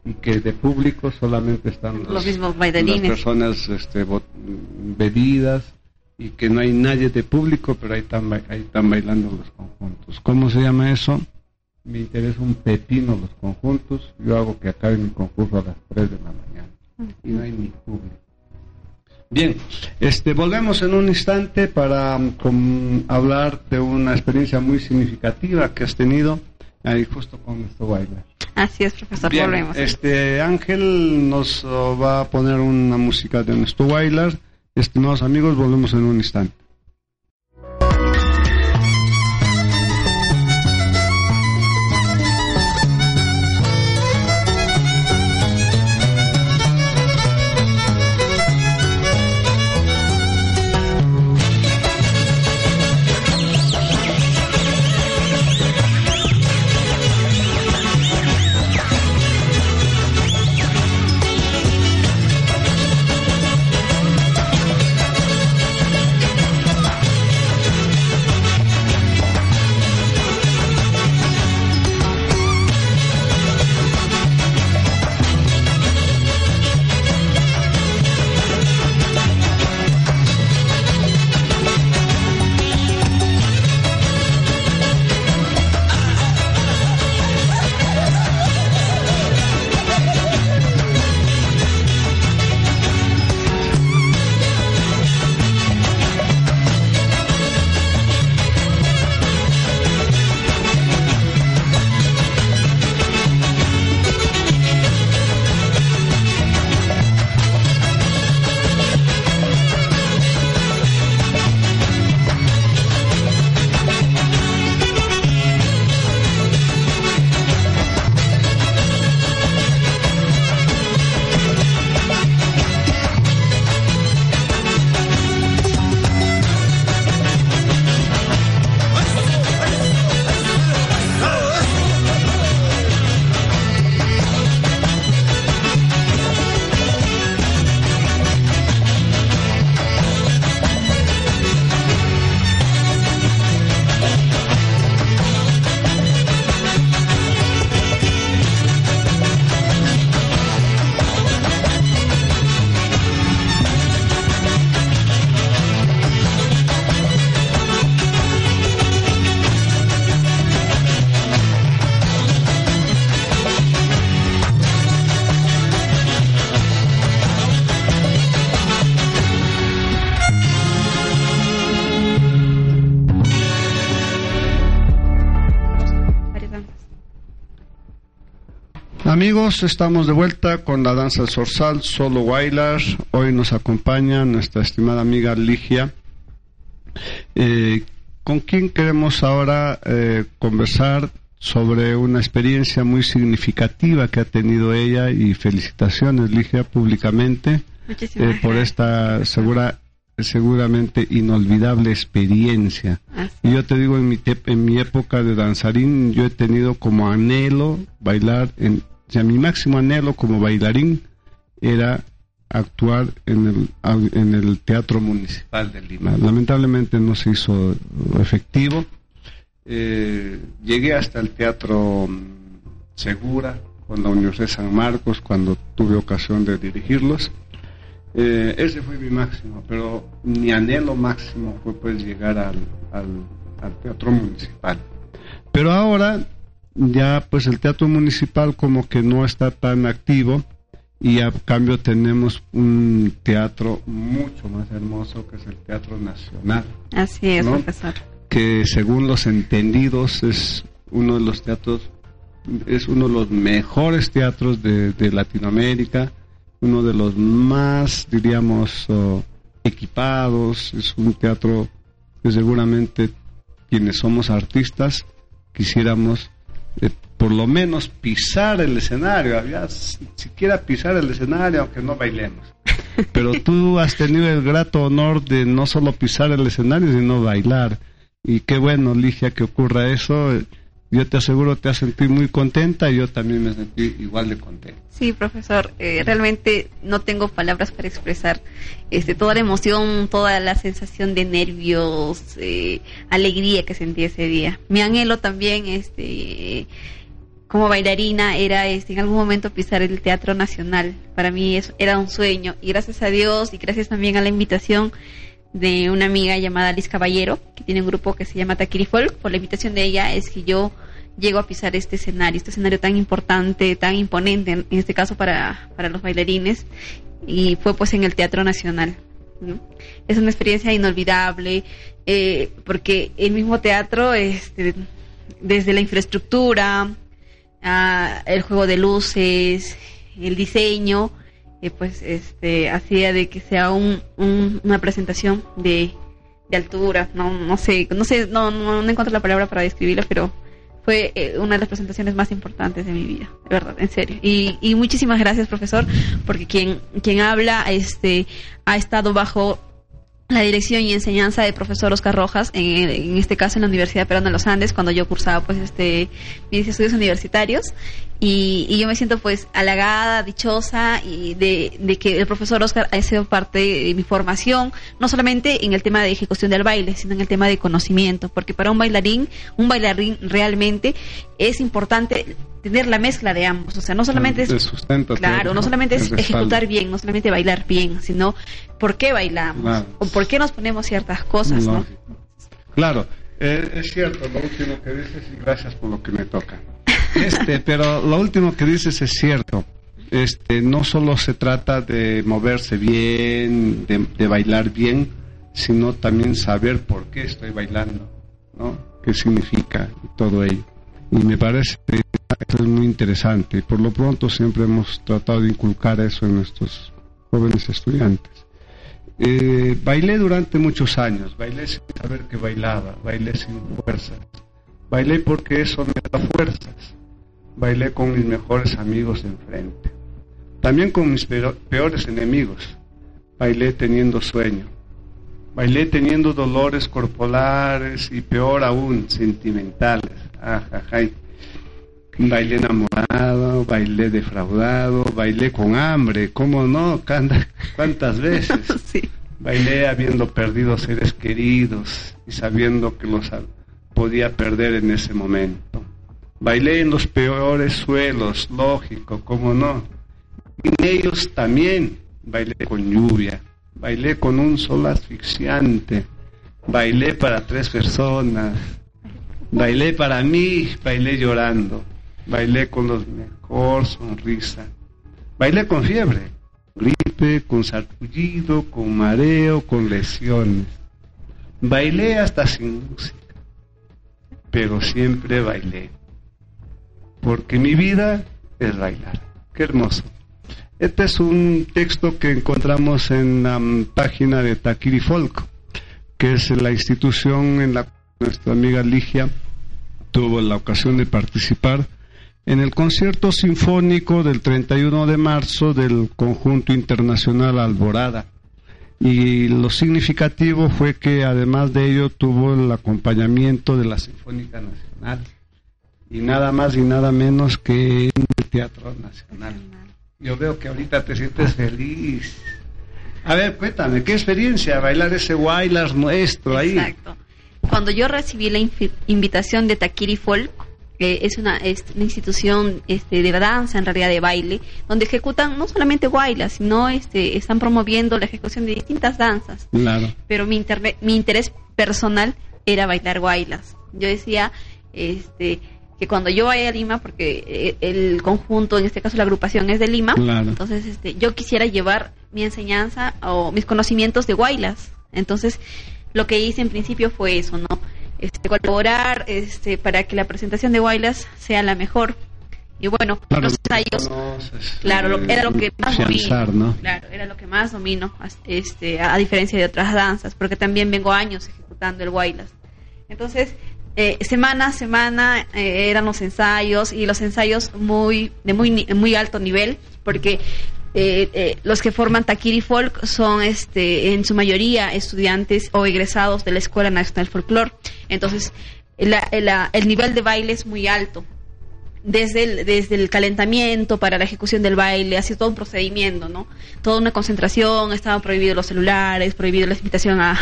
y que de público solamente están Los bailarines. las personas este, bebidas, y que no hay nadie de público, pero ahí están, ahí están bailando los conjuntos. ¿Cómo se llama eso? Me interesa un pepino los conjuntos. Yo hago que acabe mi concurso a las 3 de la mañana. Y no hay ni público. Bien, este, volvemos en un instante para mm, com- hablar de una experiencia muy significativa que has tenido ahí justo con esto baila. Así es, profesor. Bien, Volvemos. este Ángel nos oh, va a poner una música de nuestro bailar. Estimados amigos, volvemos en un instante. Amigos, estamos de vuelta con la danza zorzal, solo bailar. Hoy nos acompaña nuestra estimada amiga Ligia, eh, con quien queremos ahora eh, conversar sobre una experiencia muy significativa que ha tenido ella y felicitaciones Ligia públicamente eh, por esta segura seguramente inolvidable experiencia. Así. Y yo te digo, en mi, en mi época de danzarín, yo he tenido como anhelo bailar, en, o sea, mi máximo anhelo como bailarín era actuar en el, en el Teatro Municipal de Lima. Lamentablemente no se hizo efectivo. Eh, llegué hasta el Teatro mm, Segura con la Universidad de San Marcos cuando tuve ocasión de dirigirlos. Eh, ese fue mi máximo, pero mi anhelo máximo fue pues llegar al- al teatro municipal. Pero ahora ya pues el teatro municipal como que no está tan activo y a cambio tenemos un teatro mucho más hermoso que es el Teatro Nacional, Así es, ¿No? profesor. que según los entendidos es uno de los teatros, es uno de los mejores teatros de, de Latinoamérica, uno de los más, diríamos, oh, equipados, es un teatro que seguramente quienes somos artistas quisiéramos eh, por lo menos pisar el escenario, había s- siquiera pisar el escenario aunque no bailemos. Pero tú has tenido el grato honor de no solo pisar el escenario, sino bailar. Y qué bueno, Ligia, que ocurra eso. Yo te aseguro te has sentido muy contenta y yo también me sentí igual de contento. Sí, profesor, eh, realmente no tengo palabras para expresar este, toda la emoción, toda la sensación de nervios, eh, alegría que sentí ese día. Mi anhelo también, este, como bailarina, era este, en algún momento pisar el Teatro Nacional. Para mí eso era un sueño y gracias a Dios y gracias también a la invitación de una amiga llamada Liz Caballero, que tiene un grupo que se llama Taquiri Folk. Por la invitación de ella es que yo llego a pisar este escenario, este escenario tan importante, tan imponente, en este caso para, para los bailarines, y fue pues en el Teatro Nacional. Es una experiencia inolvidable, eh, porque el mismo teatro, este, desde la infraestructura, a el juego de luces, el diseño, eh, pues este hacía de que sea un, un- una presentación de, de altura, no no sé, no sé, no, no, no encuentro la palabra para describirlo, pero fue eh, una de las presentaciones más importantes de mi vida, de verdad, en serio. Y, y muchísimas gracias, profesor, porque quien quien habla este ha estado bajo la dirección y enseñanza del profesor Oscar Rojas, en, en este caso en la Universidad Peruana de los Andes, cuando yo cursaba pues este mis estudios universitarios y, y yo me siento pues halagada, dichosa y de, de que el profesor Oscar ha sido parte de mi formación, no solamente en el tema de ejecución del baile, sino en el tema de conocimiento, porque para un bailarín, un bailarín realmente es importante tener la mezcla de ambos, o sea, no solamente es sustento Claro, no solamente es ejecutar bien, no solamente bailar bien, sino por qué bailamos Claro. o por qué nos ponemos ciertas cosas, ¿no? Claro, eh, es cierto lo último que dices y gracias por lo que me toca. Este, pero lo último que dices es cierto. Este, no solo se trata de moverse bien, de, bailar bien, sino también saber por qué estoy bailando, ¿no? ¿Qué significa todo ello? Y me parece que eso es muy interesante. Por lo pronto siempre hemos tratado de inculcar eso en nuestros jóvenes estudiantes. Eh, bailé durante muchos años, bailé sin saber que bailaba, bailé sin fuerzas, bailé porque eso me da fuerzas, bailé con mis mejores amigos enfrente, también con mis peor- peores enemigos, bailé teniendo sueño, bailé teniendo dolores corporales y peor aún, sentimentales, ajajay. Bailé enamorado, bailé defraudado, bailé con hambre, ¿cómo no? ¿Cuántas veces? sí. Bailé habiendo perdido seres queridos y sabiendo que los podía perder en ese momento. Bailé en los peores suelos, lógico, ¿cómo no? En ellos también bailé con lluvia, bailé con un sol asfixiante, bailé para tres personas, bailé para mí, bailé llorando, bailé con los mejor sonrisa, bailé con fiebre, gripe, con sarpullido, con mareo, con lesiones. Bailé hasta sin música, pero siempre bailé. Porque mi vida es bailar. Qué hermoso. Este es un texto que encontramos en la página de Takiri Folk, que es la institución en la que nuestra amiga Ligia tuvo la ocasión de participar en el concierto sinfónico del 31 de marzo del conjunto internacional Alborada. Y lo significativo fue que además de ello tuvo el acompañamiento de la Sinfónica Nacional. Y nada más y nada menos que en el Teatro Nacional. Yo veo que ahorita te sientes feliz. A ver, cuéntame, ¿qué experiencia bailar ese Wailers nuestro ahí? Exacto. Cuando yo recibí la invitación de Takiri Folk, que es una, es una institución este, de danza, en realidad de baile, donde ejecutan no solamente bailas, sino este, están promoviendo la ejecución de distintas danzas. Claro. Pero mi, mi interés personal era bailar guaylas. Yo decía este, que cuando yo vaya a Lima, porque eh, el conjunto, en este caso la agrupación es de Lima, Claro. entonces este, yo quisiera llevar mi enseñanza o mis conocimientos de guaylas. Entonces, lo que hice en principio fue eso, ¿no? Este, colaborar este, para que la presentación de guaylas sea la mejor. Y bueno, Claro, los ensayos, conoces, claro, lo- era lo que más domino. ¿no? Claro, era lo que más domino, este, a, a diferencia de otras danzas, porque también vengo años ejecutando el guaylas. Entonces, eh, semana a semana eh, eran los ensayos y los ensayos muy de muy muy alto nivel, porque eh, eh, los que forman Takiri Folk son este en su mayoría estudiantes o egresados de la Escuela Nacional Folklore. Entonces, la- la- el nivel de baile es muy alto desde el, desde el calentamiento para la ejecución del baile, así todo un procedimiento, ¿no? Toda una concentración, estaban prohibidos los celulares, prohibido la invitación a,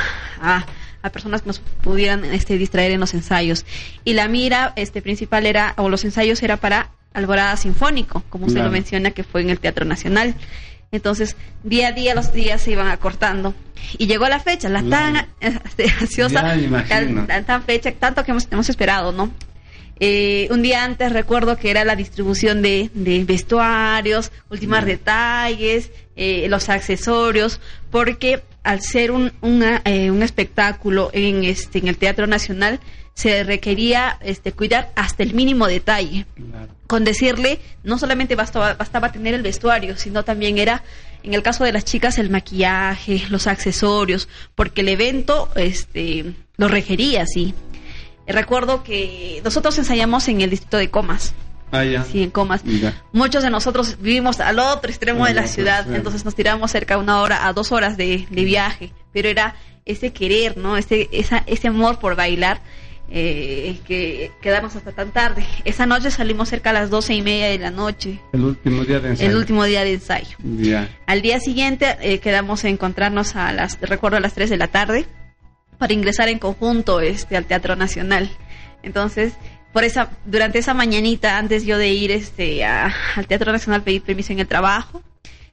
a personas que nos pudieran este, distraer en los ensayos. Y la mira este, principal era, o los ensayos era para Alborada Sinfónico, como usted Claro. lo menciona, que fue en el Teatro Nacional. Entonces, día a día los días se iban acortando. Y llegó la fecha, la tan este, ansiosa, tan, tan- tan fecha, tanto que hemos, hemos esperado, ¿no? Eh, un día antes recuerdo que era la distribución de, de vestuarios, últimos detalles, eh, los accesorios, porque al ser un, una, eh, un espectáculo en, este, en el Teatro Nacional, se requería este, cuidar hasta el mínimo detalle Claro. con decirle, no solamente bastaba, bastaba tener el vestuario, sino también era, en el caso de las chicas, el maquillaje, los accesorios, porque el evento este, lo requería, sí. Recuerdo que nosotros ensayamos en el distrito de Comas, Ah, ya. sí, en Comas. Ya. Muchos de nosotros vivimos al otro extremo de la ciudad, extremo. entonces nos tiramos cerca de una hora a dos horas de, de viaje, pero era ese querer, ¿no? Ese, esa, ese amor por bailar, eh, que quedarnos hasta tan tarde. Esa noche salimos cerca a las doce y media de la noche, El último día de ensayo. el último día de ensayo. Ya. Al día siguiente eh, quedamos a encontrarnos a las, recuerdo a las 3 de la tarde, para ingresar en conjunto este, al Teatro Nacional. Entonces, por esa, durante esa mañanita, antes yo de ir este, a- al Teatro Nacional, pedí permiso en el trabajo.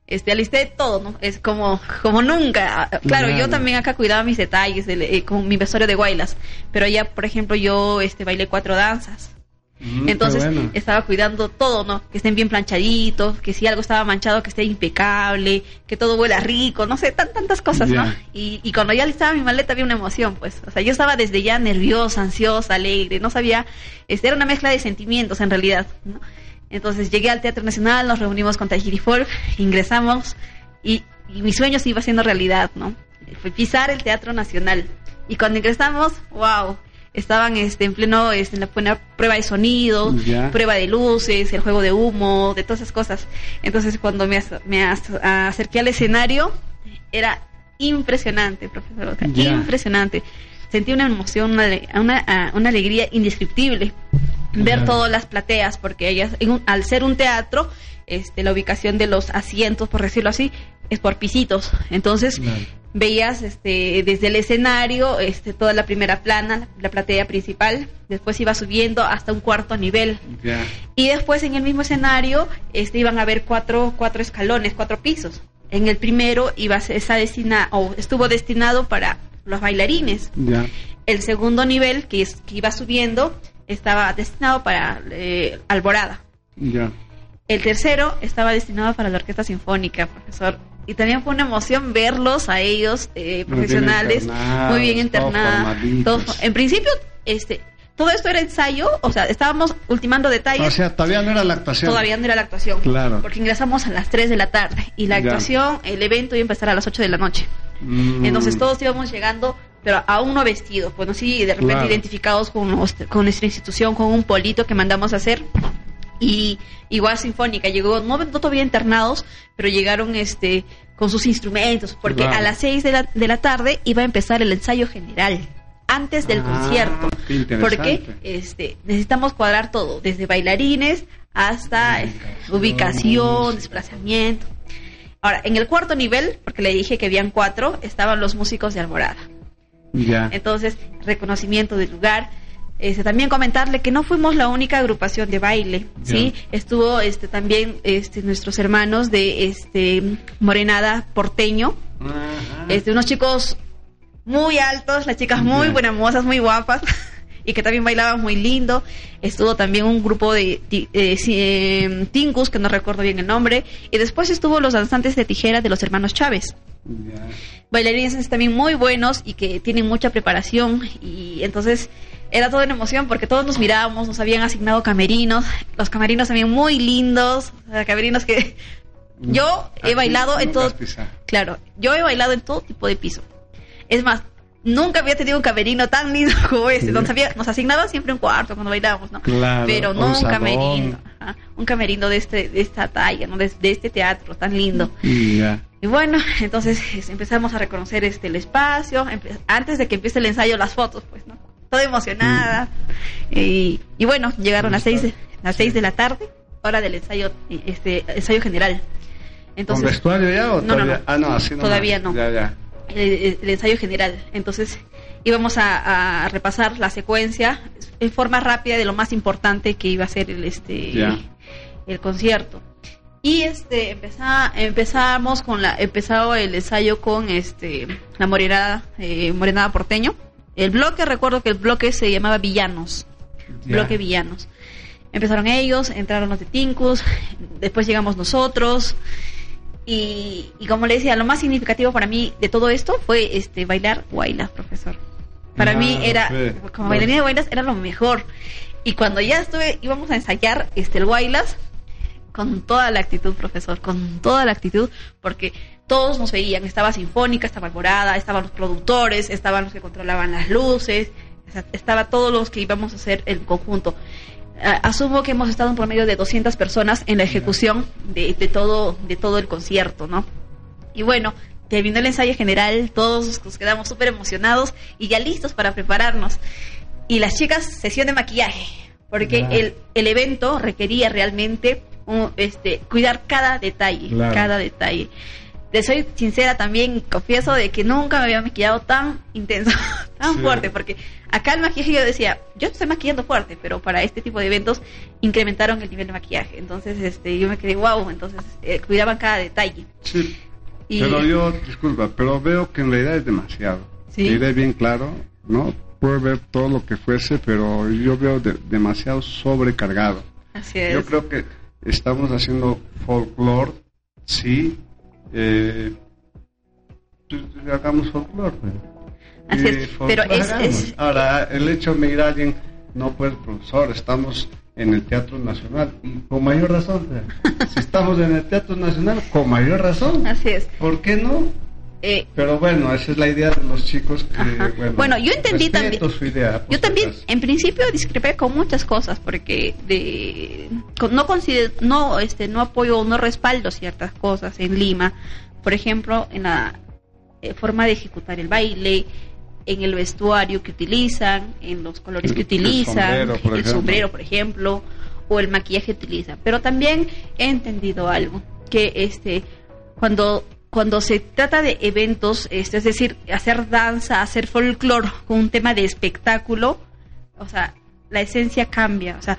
Este, alisté todo, ¿no? Es como, como nunca. Claro, yo también acá cuidaba mis detalles del- eh, con mi vestuario de guaylas. Pero allá, por ejemplo, yo este, bailé cuatro danzas. Mm, Entonces bueno. estaba cuidando todo, ¿no? Que estén bien planchaditos, que si algo estaba manchado, que esté impecable, que todo huela rico, no sé, tan, tantas cosas, ¿no? Y cuando ya listaba mi maleta había una emoción, pues. O sea, yo estaba desde ya nerviosa, ansiosa, alegre, no sabía, este, era una mezcla de sentimientos en realidad, ¿no? Entonces llegué al Teatro Nacional, nos reunimos con Tajiri Folk, ingresamos y, y mi sueño se iba haciendo realidad, ¿no? Fue pisar el Teatro Nacional. Y cuando ingresamos, wow, estaban este, en pleno, este, en la buena prueba de sonido, Ya. prueba de luces, el juego de humo, de todas esas cosas. Entonces cuando me, me ac- acerqué al escenario, era impresionante, profesor, Ya. impresionante. Sentí una emoción, una, una, ah, una alegría indescriptible ver todas las plateas, porque ellas, en un- al ser un teatro, este, la ubicación de los asientos, por decirlo así, es por pisitos. Entonces, Claro. veías este, desde el escenario este, toda la primera plana, la, la platea principal, después iba subiendo hasta un cuarto nivel. Y después en el mismo escenario este, iban a haber cuatro, cuatro escalones, cuatro pisos. En el primero iba esa destina, o estuvo destinado para los bailarines. El segundo nivel, que, es, que iba subiendo, estaba destinado para eh, Alborada. El tercero estaba destinado para la orquesta sinfónica, profesor. Y también fue una emoción verlos a ellos, eh, profesionales, muy bien internados. en principio, este, todo esto era ensayo, o sea, estábamos ultimando detalles. O sea, todavía no era la actuación. Todavía no era la actuación. Claro. Porque ingresamos a las 3 de la tarde y la Ya. actuación, el evento iba a empezar a las 8 de la noche. Mm. Entonces todos íbamos llegando, pero aún no vestidos, bueno, sí, de repente Claro. identificados con, con nuestra institución, con un polito que mandamos a hacer. Y igual Sinfónica llegó, no, no todavía internados, pero llegaron este con sus instrumentos, porque a las 6 de la, de la tarde iba a empezar el ensayo general, antes del Ah, concierto. Porque este, necesitamos cuadrar todo, desde bailarines hasta eh, Ubicación, ubicación, desplazamiento. Ahora, en el cuarto nivel, porque le dije que habían cuatro, estaban los músicos de Alborada. Ya. Entonces, reconocimiento del lugar. Este, también comentarle que no fuimos la única agrupación de baile, ¿sí? Estuvo este, también este, nuestros hermanos de este, Morenada Porteño, este, unos chicos muy altos, las chicas muy Ya. buenas mozas, muy guapas y que también bailaban muy lindo. Estuvo también un grupo de eh, eh, Tingus, que no recuerdo bien el nombre, y después estuvo los danzantes de tijera de los hermanos Chávez. Bailarines también muy buenos y que tienen mucha preparación. Y entonces era toda una emoción porque todos nos mirábamos, nos habían asignado camerinos, los camerinos también muy lindos, o sea, camerinos que yo he bailado en todo, claro, yo he bailado en todo tipo de piso. Es más, nunca había tenido un camerino tan lindo como ese, Sí. donde había, nos asignaban siempre un cuarto cuando bailábamos, ¿no? Claro, Pero no un camerino, ajá, un camerino de este, de esta talla, ¿no? De, de este teatro tan lindo. Ya. Y bueno, entonces es, empezamos a reconocer este el espacio, antes de que empiece el ensayo las fotos, pues, ¿no? Toda emocionada. Y, y bueno, llegaron las seis, de, las seis de la tarde, hora del ensayo, este ensayo general. ¿Con Entonces, vestuario ya o No, no, todavía? no. Ah, no, así nomás. Todavía no. Ya, ya. El, el ensayo general. Entonces íbamos a, a repasar la secuencia en forma rápida de lo más importante que iba a ser el este Ya. el concierto. Y este empezá, empezamos con la empezado el ensayo con este la morenada eh, morenada porteño. El bloque recuerdo que el bloque se llamaba Villanos. Ya. Bloque Villanos. Empezaron ellos, entraron los de Tincus, después llegamos nosotros. Y, y como le decía, lo más significativo para mí de todo esto fue este bailar Guaylas, profesor. Para Ah, mí era, como bailarina de Guaylas, era lo mejor. Y cuando ya estuve, íbamos a ensayar este, el Guaylas, con toda la actitud, profesor, con toda la actitud, porque todos nos veían, estaba Sinfónica, estaba Alborada, estaban los productores, estaban los que controlaban las luces, estaba todos los que íbamos a hacer el conjunto. Ah, asumo que hemos estado en promedio de 200 personas en la ejecución de, de todo de todo el concierto, ¿no? Y bueno, terminó el ensayo general, todos nos quedamos súper emocionados y ya listos para prepararnos. Y las chicas, sesión de maquillaje, porque el, el evento requería realmente un, este, cuidar cada detalle, Claro. cada detalle. Le soy sincera también, confieso de que nunca me había maquillado tan intenso, tan Sí. fuerte, porque acá el maquillaje yo decía, yo estoy maquillando fuerte, pero para este tipo de eventos incrementaron el nivel de maquillaje. Entonces, este, yo me quedé wow, entonces eh, cuidaban cada detalle. Sí. Y, Pero yo, disculpa, pero veo que en realidad es demasiado. Sí. Te diré bien claro, ¿no? Puedo ver todo lo que fuese, pero yo veo de- demasiado sobrecargado. así es. Yo creo que estamos haciendo folclore, sí. Eh, hagamos folclore. pues. Así es, pero es- Ahora, el hecho de mirar a alguien, no pues profesor, estamos en el Teatro Nacional y con mayor razón. si estamos en el Teatro Nacional, con mayor razón. Así es. ¿Por qué no? Eh, Pero bueno, esa es la idea de los chicos que, bueno, Bueno, yo entendí también- su idea, por Yo también, acaso. en principio, discrepé con muchas cosas porque de, con- no considero, no, este, no apoyo, no respaldo ciertas cosas en Lima. Por ejemplo, en la eh, forma de ejecutar el baile, en el vestuario que utilizan, en los colores que el utilizan, sombrero, por el ejemplo. sombrero, por ejemplo, o el maquillaje que utilizan. Pero también he entendido algo, que este, cuando cuando se trata de eventos, este, es decir, hacer danza, hacer folclore con un tema de espectáculo, o sea, la esencia cambia. O sea,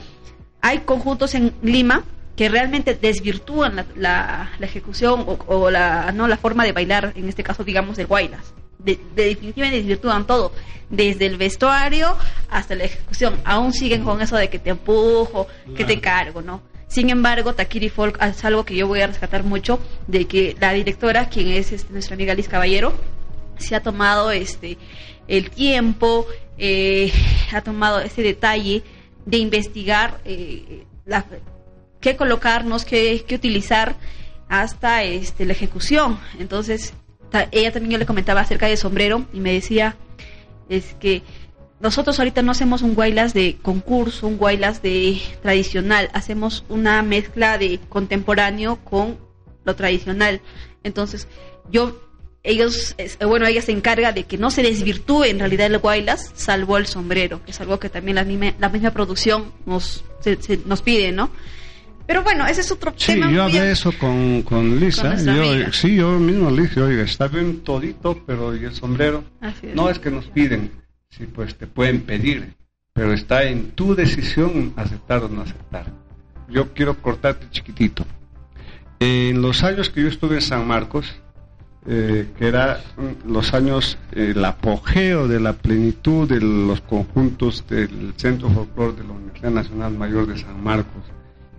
hay conjuntos en Lima que realmente desvirtúan la, la- la ejecución o, o la, no la forma de bailar, en este caso, digamos, del guaylas. De, de definitivamente desvirtúan todo, desde el vestuario hasta la ejecución. Aún siguen con eso de que te empujo, que te cargo, ¿no? Sin embargo, Takiri Folk es algo que yo voy a rescatar mucho, de que la directora, quien es este, nuestra amiga Liz Caballero, se ha tomado este el tiempo, eh, ha tomado ese detalle de investigar eh, la, qué colocarnos, qué, qué utilizar hasta este, la ejecución. Entonces, ella también yo le comentaba acerca del sombrero y me decía, es que nosotros ahorita no hacemos un guaylas de concurso, un guaylas de tradicional, hacemos una mezcla de contemporáneo con lo tradicional. Entonces, yo ellos bueno, ella se encarga de que no se desvirtúe en realidad el guaylas, salvo el sombrero, que es algo que también la misma, la misma producción nos se- se- nos pide, ¿no? Pero bueno, ese es otro Sí, tema. yo muy hablé am- eso con, con Lisa. Con yo, amiga. sí, yo mismo le dije, oiga, está bien todito, pero ¿y el sombrero? Así es. No es que nos piden, sí, pues te pueden pedir, pero está en tu decisión aceptar o no aceptar. Yo quiero cortarte chiquitito. En los años que yo estuve en San Marcos, eh, que era mm, los años, eh, el apogeo de la plenitud de los conjuntos del Centro Folclor de la Universidad Nacional Mayor de San Marcos,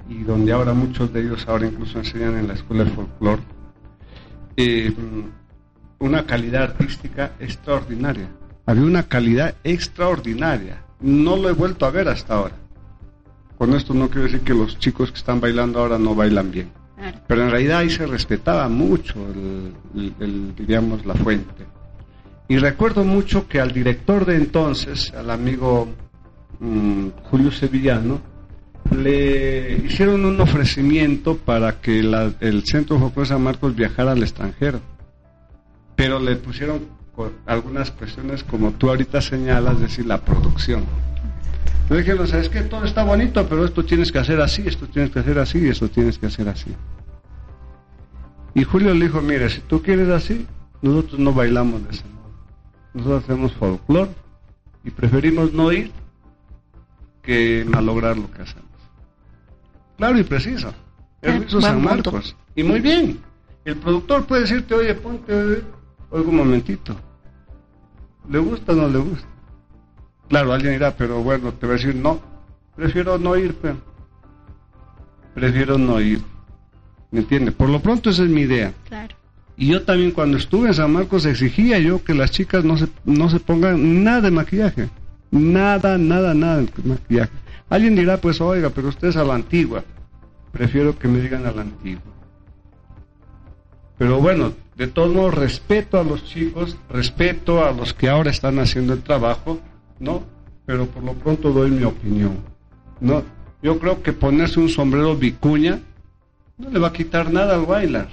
y donde ahora muchos de ellos ahora incluso enseñan en la Escuela de Folclor, eh, una calidad artística extraordinaria. Había una calidad extraordinaria. No lo he vuelto a ver hasta ahora. Con esto no quiero decir que los chicos que están bailando ahora no bailan bien. Pero en realidad ahí se respetaba mucho, el, el- el, diríamos, la fuente. Y recuerdo mucho que al director de entonces, al amigo mm, Julio Sevillano, le hicieron un ofrecimiento para que el Centro Folclore San Marcos viajara al extranjero. Pero le pusieron algunas cuestiones, como tú ahorita señalas, es decir, la producción. Le dijeron, sabes que todo está bonito, pero esto tienes que hacer así, esto tienes que hacer así, esto tienes que hacer así. Y Julio le dijo, mire, si tú quieres así, nosotros no bailamos de ese modo. Nosotros hacemos folclore y preferimos no ir que malograr lo que hacemos. Claro y preciso. Hizo buen San. Marcos. Y muy bien. El productor puede decirte, oye, ponte, oye, un momentito. ¿Le gusta o no le gusta? Claro, alguien dirá, pero bueno, te va a decir, no, prefiero no ir, pero prefiero no ir. ¿Me entiende? Por lo pronto esa es mi idea. Claro. Y yo también cuando estuve en San Marcos exigía yo que las chicas no se, no se pongan nada de maquillaje. Nada, nada, nada de maquillaje. Alguien dirá, pues oiga, pero usted es a la antigua. Prefiero que me digan a la antigua. Pero bueno, de todos modos, respeto a los chicos, respeto a los que ahora están haciendo el trabajo, ¿no? Pero por lo pronto doy mi opinión, ¿no? Yo creo que ponerse un sombrero vicuña no le va a quitar nada al bailar,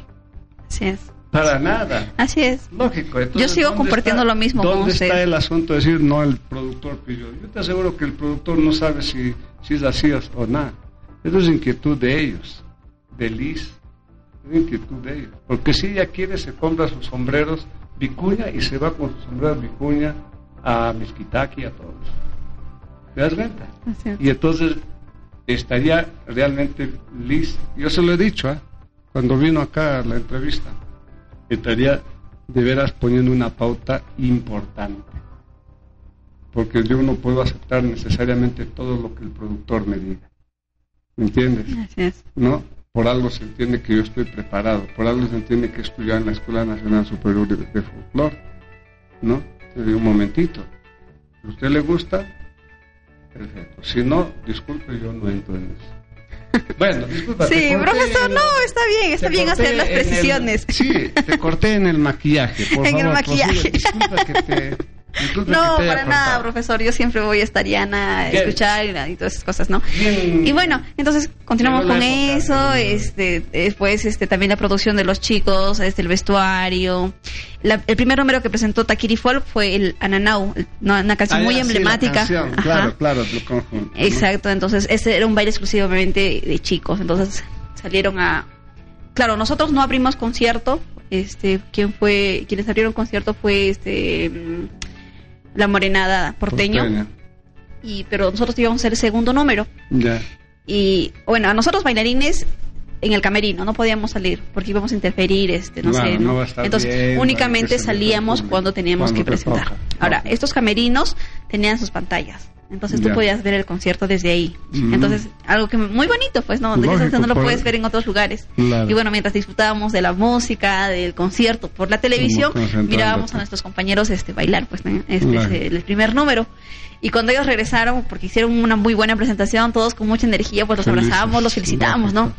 Así es. Para nada. Así es. Lógico. entonces, Yo sigo ¿dónde compartiendo está- lo mismo con ¿Dónde usted? está el asunto de decir no el productor pidió? Yo te aseguro que el productor no sabe si, si es así o, nada. Eso es inquietud de ellos, de Liz. Es inquietud de ellos. Porque si ella quiere, se compra sus sombreros vicuña y se va con sus sombreros vicuña a Miskitaki, a todos. ¿Te das cuenta? Así es. Y entonces estaría realmente Liz, yo se lo he dicho, ¿eh? cuando vino acá a la entrevista, estaría de veras poniendo una pauta importante. Porque yo no puedo aceptar necesariamente todo lo que el productor me diga. ¿Me entiendes? Así es. ¿No? Por algo se entiende que yo estoy preparado, por algo se entiende que he estudiado en la Escuela Nacional Superior de, de. ¿No? Te digo un momentito. Si a usted le gusta, perfecto. Si no, disculpe, yo no entro en eso. Bueno, disculpa. Sí, profesor, no, está bien, está bien hacer las el- precisiones. sí, te corté en el maquillaje. Por En el favor, maquillaje. prosigue. Disculpa que te. No, para nada, profesor. Yo siempre voy a estar llana a escuchar y, y todas esas cosas, ¿no? Y bueno, entonces continuamos con época, eso, ¿no? este, después este, también la producción de los chicos, este, el vestuario. La- el primer número que presentó Takiri Folk fue el Ananau, una canción Ah, muy sí, emblemática. canción. Claro, claro, lo conjunto. ¿no? Exacto, entonces ese era un baile exclusivamente de chicos, entonces salieron a... Claro, nosotros no abrimos concierto, este, quien fue, quienes abrieron concierto fue este la Morenada porteño, Porteña. y pero nosotros íbamos a ser el segundo número Ya. y bueno, a nosotros bailarines en el camerino no podíamos salir porque íbamos a interferir, este, no Claro, sé, no ¿no? va a estar entonces bien, únicamente salíamos cuando teníamos cuando que presentar. toca. Ahora, estos camerinos tenían sus pantallas. Entonces tú Ya. podías ver el concierto desde ahí. Mm. Entonces, algo que muy bonito, pues, ¿no? De eso Lógico, no lo puedes ver en otros lugares. Claro. Y bueno, mientras disfrutábamos de la música, del concierto por la televisión, mirábamos a nuestros compañeros este bailar, pues, ¿no? este Claro. es el primer número. Y cuando ellos regresaron, porque hicieron una muy buena presentación, todos con mucha energía, pues los Felices, abrazábamos, los felicitamos, ¿no?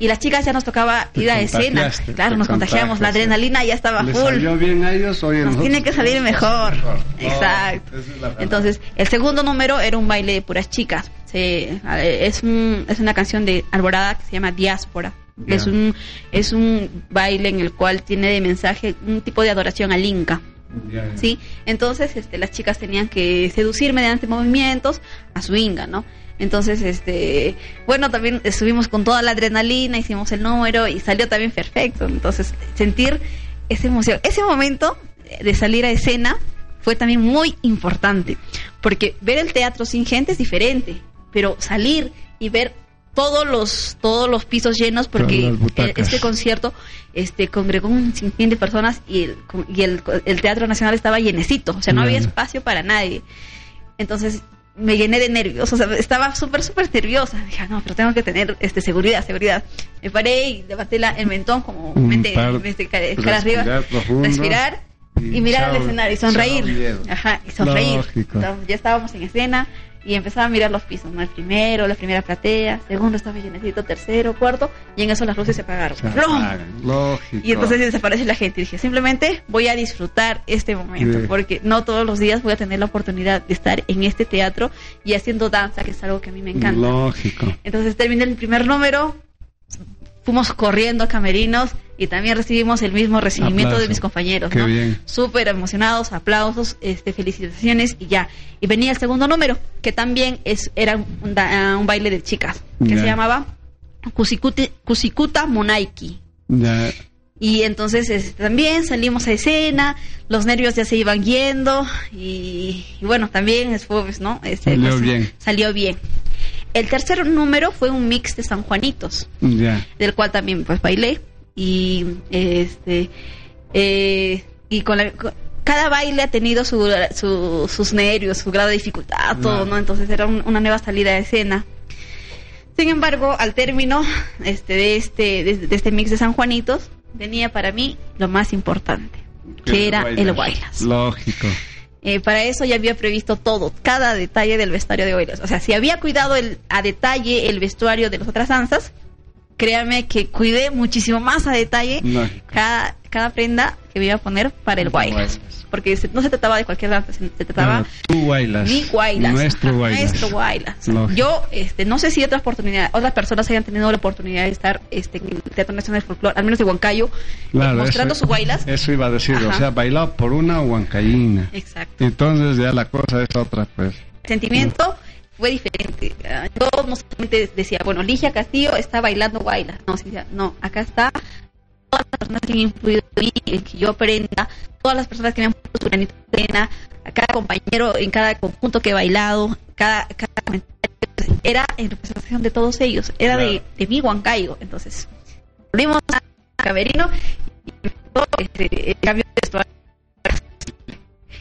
Y las chicas ya nos tocaba ir a escena. Claro, nos contagiamos, la adrenalina ya estaba ¿Les full. salió bien a ellos? Oye, Nos tiene que salir mejor. No, Exacto. es. Entonces, el segundo número era un baile de puras chicas. Se- es, un- es una canción de Alborada que se llama Diáspora. Es un es un baile en el cual tiene de mensaje un tipo de adoración al Inca. ¿Sí? Entonces, este, las chicas tenían que seducir mediante movimientos a su inga, ¿no? Entonces, este, bueno, también estuvimos con toda la adrenalina, hicimos el número y salió también perfecto. Entonces, sentir esa emoción, ese momento de salir a escena fue también muy importante, porque ver el teatro sin gente es diferente, pero salir y ver todos los todos los pisos llenos porque eh, este concierto este congregó un sinfín de personas y el y el, el Teatro Nacional estaba llenecito, o sea, no había espacio para nadie. Entonces me llené de nervios, o sea, estaba súper, súper nerviosa. Dije, "Ah, no, pero tengo que tener este seguridad, seguridad. Me paré y levanté la, el mentón como Un mente, par- este, cara, cara arriba, respirar profundo. respirar y, Y mirar al escenario y sonreír. Ajá, y sonreír. Entonces, ya estábamos en escena y empezaba a mirar los pisos, ¿no? El primero, la primera platea, segundo estaba llenecito, tercero, cuarto, y en eso las luces se apagaron. Se Lógico. Y entonces desaparece la gente. Y dije, simplemente voy a disfrutar este momento, Sí. porque no todos los días voy a tener la oportunidad de estar en este teatro y haciendo danza, que es algo que a mí me encanta. Lógico. Entonces terminé el primer número, fuimos corriendo a camerinos y también recibimos el mismo recibimiento Aplauso. de mis compañeros, Qué ¿no? bien. Súper emocionados, aplausos, este, felicitaciones y ya. Y venía el segundo número, que también es, era un, da- un baile de chicas, que se llamaba Kusikute- Kusikuta Monaiki. Ya. Y entonces este, también salimos a escena, los nervios ya se iban yendo y, y bueno, también pues, ¿no? Este, Salió pues, bien. Salió bien. El tercer número fue un mix de San Juanitos, del cual también pues bailé y este eh, y con la con- cada baile ha tenido su, su- sus nervios, su grado de dificultad, todo. ¿no? Entonces era un- una nueva salida de escena. Sin embargo, al término este, de, este, de, de este mix de San Juanitos, venía para mí lo más importante, que era el bailas. Lógico. Eh, para eso ya había previsto todo, cada detalle del vestuario de bailas. O sea, si había cuidado el, a detalle el vestuario de las otras danzas, créanme que cuidé muchísimo más a detalle cada, cada prenda que me iba a poner para el. Bailas. Porque se- no se trataba de cualquier danza, se se trataba tú bailas. mi guaylas. Nuestro guaylas. Nuestro guaylas. Yo, este, no sé si otras oportunidades, otras personas hayan tenido la oportunidad de estar este, en el Teatro Nacional de Folclore, al menos de Huancayo, Claro, mostrando eso- su guaylas. Eso iba a decir, o Ajá. sea, bailado por una huancaína. Exacto. Entonces ya la cosa es otra, pues. El sentimiento fue diferente. Ah, Yo no solamente decía, bueno, Ligia Castillo está bailando guaylas. No, no, acá está todas las personas que han influido en que yo aprenda, todas las personas que me han puesto su granito de arena, a cada compañero en cada conjunto que he bailado, cada, cada comentario, era en representación de todos ellos, era de, Claro. de mi Huancayo. Entonces, volvimos a Camerino y empezó, este, el cambio de vestuario.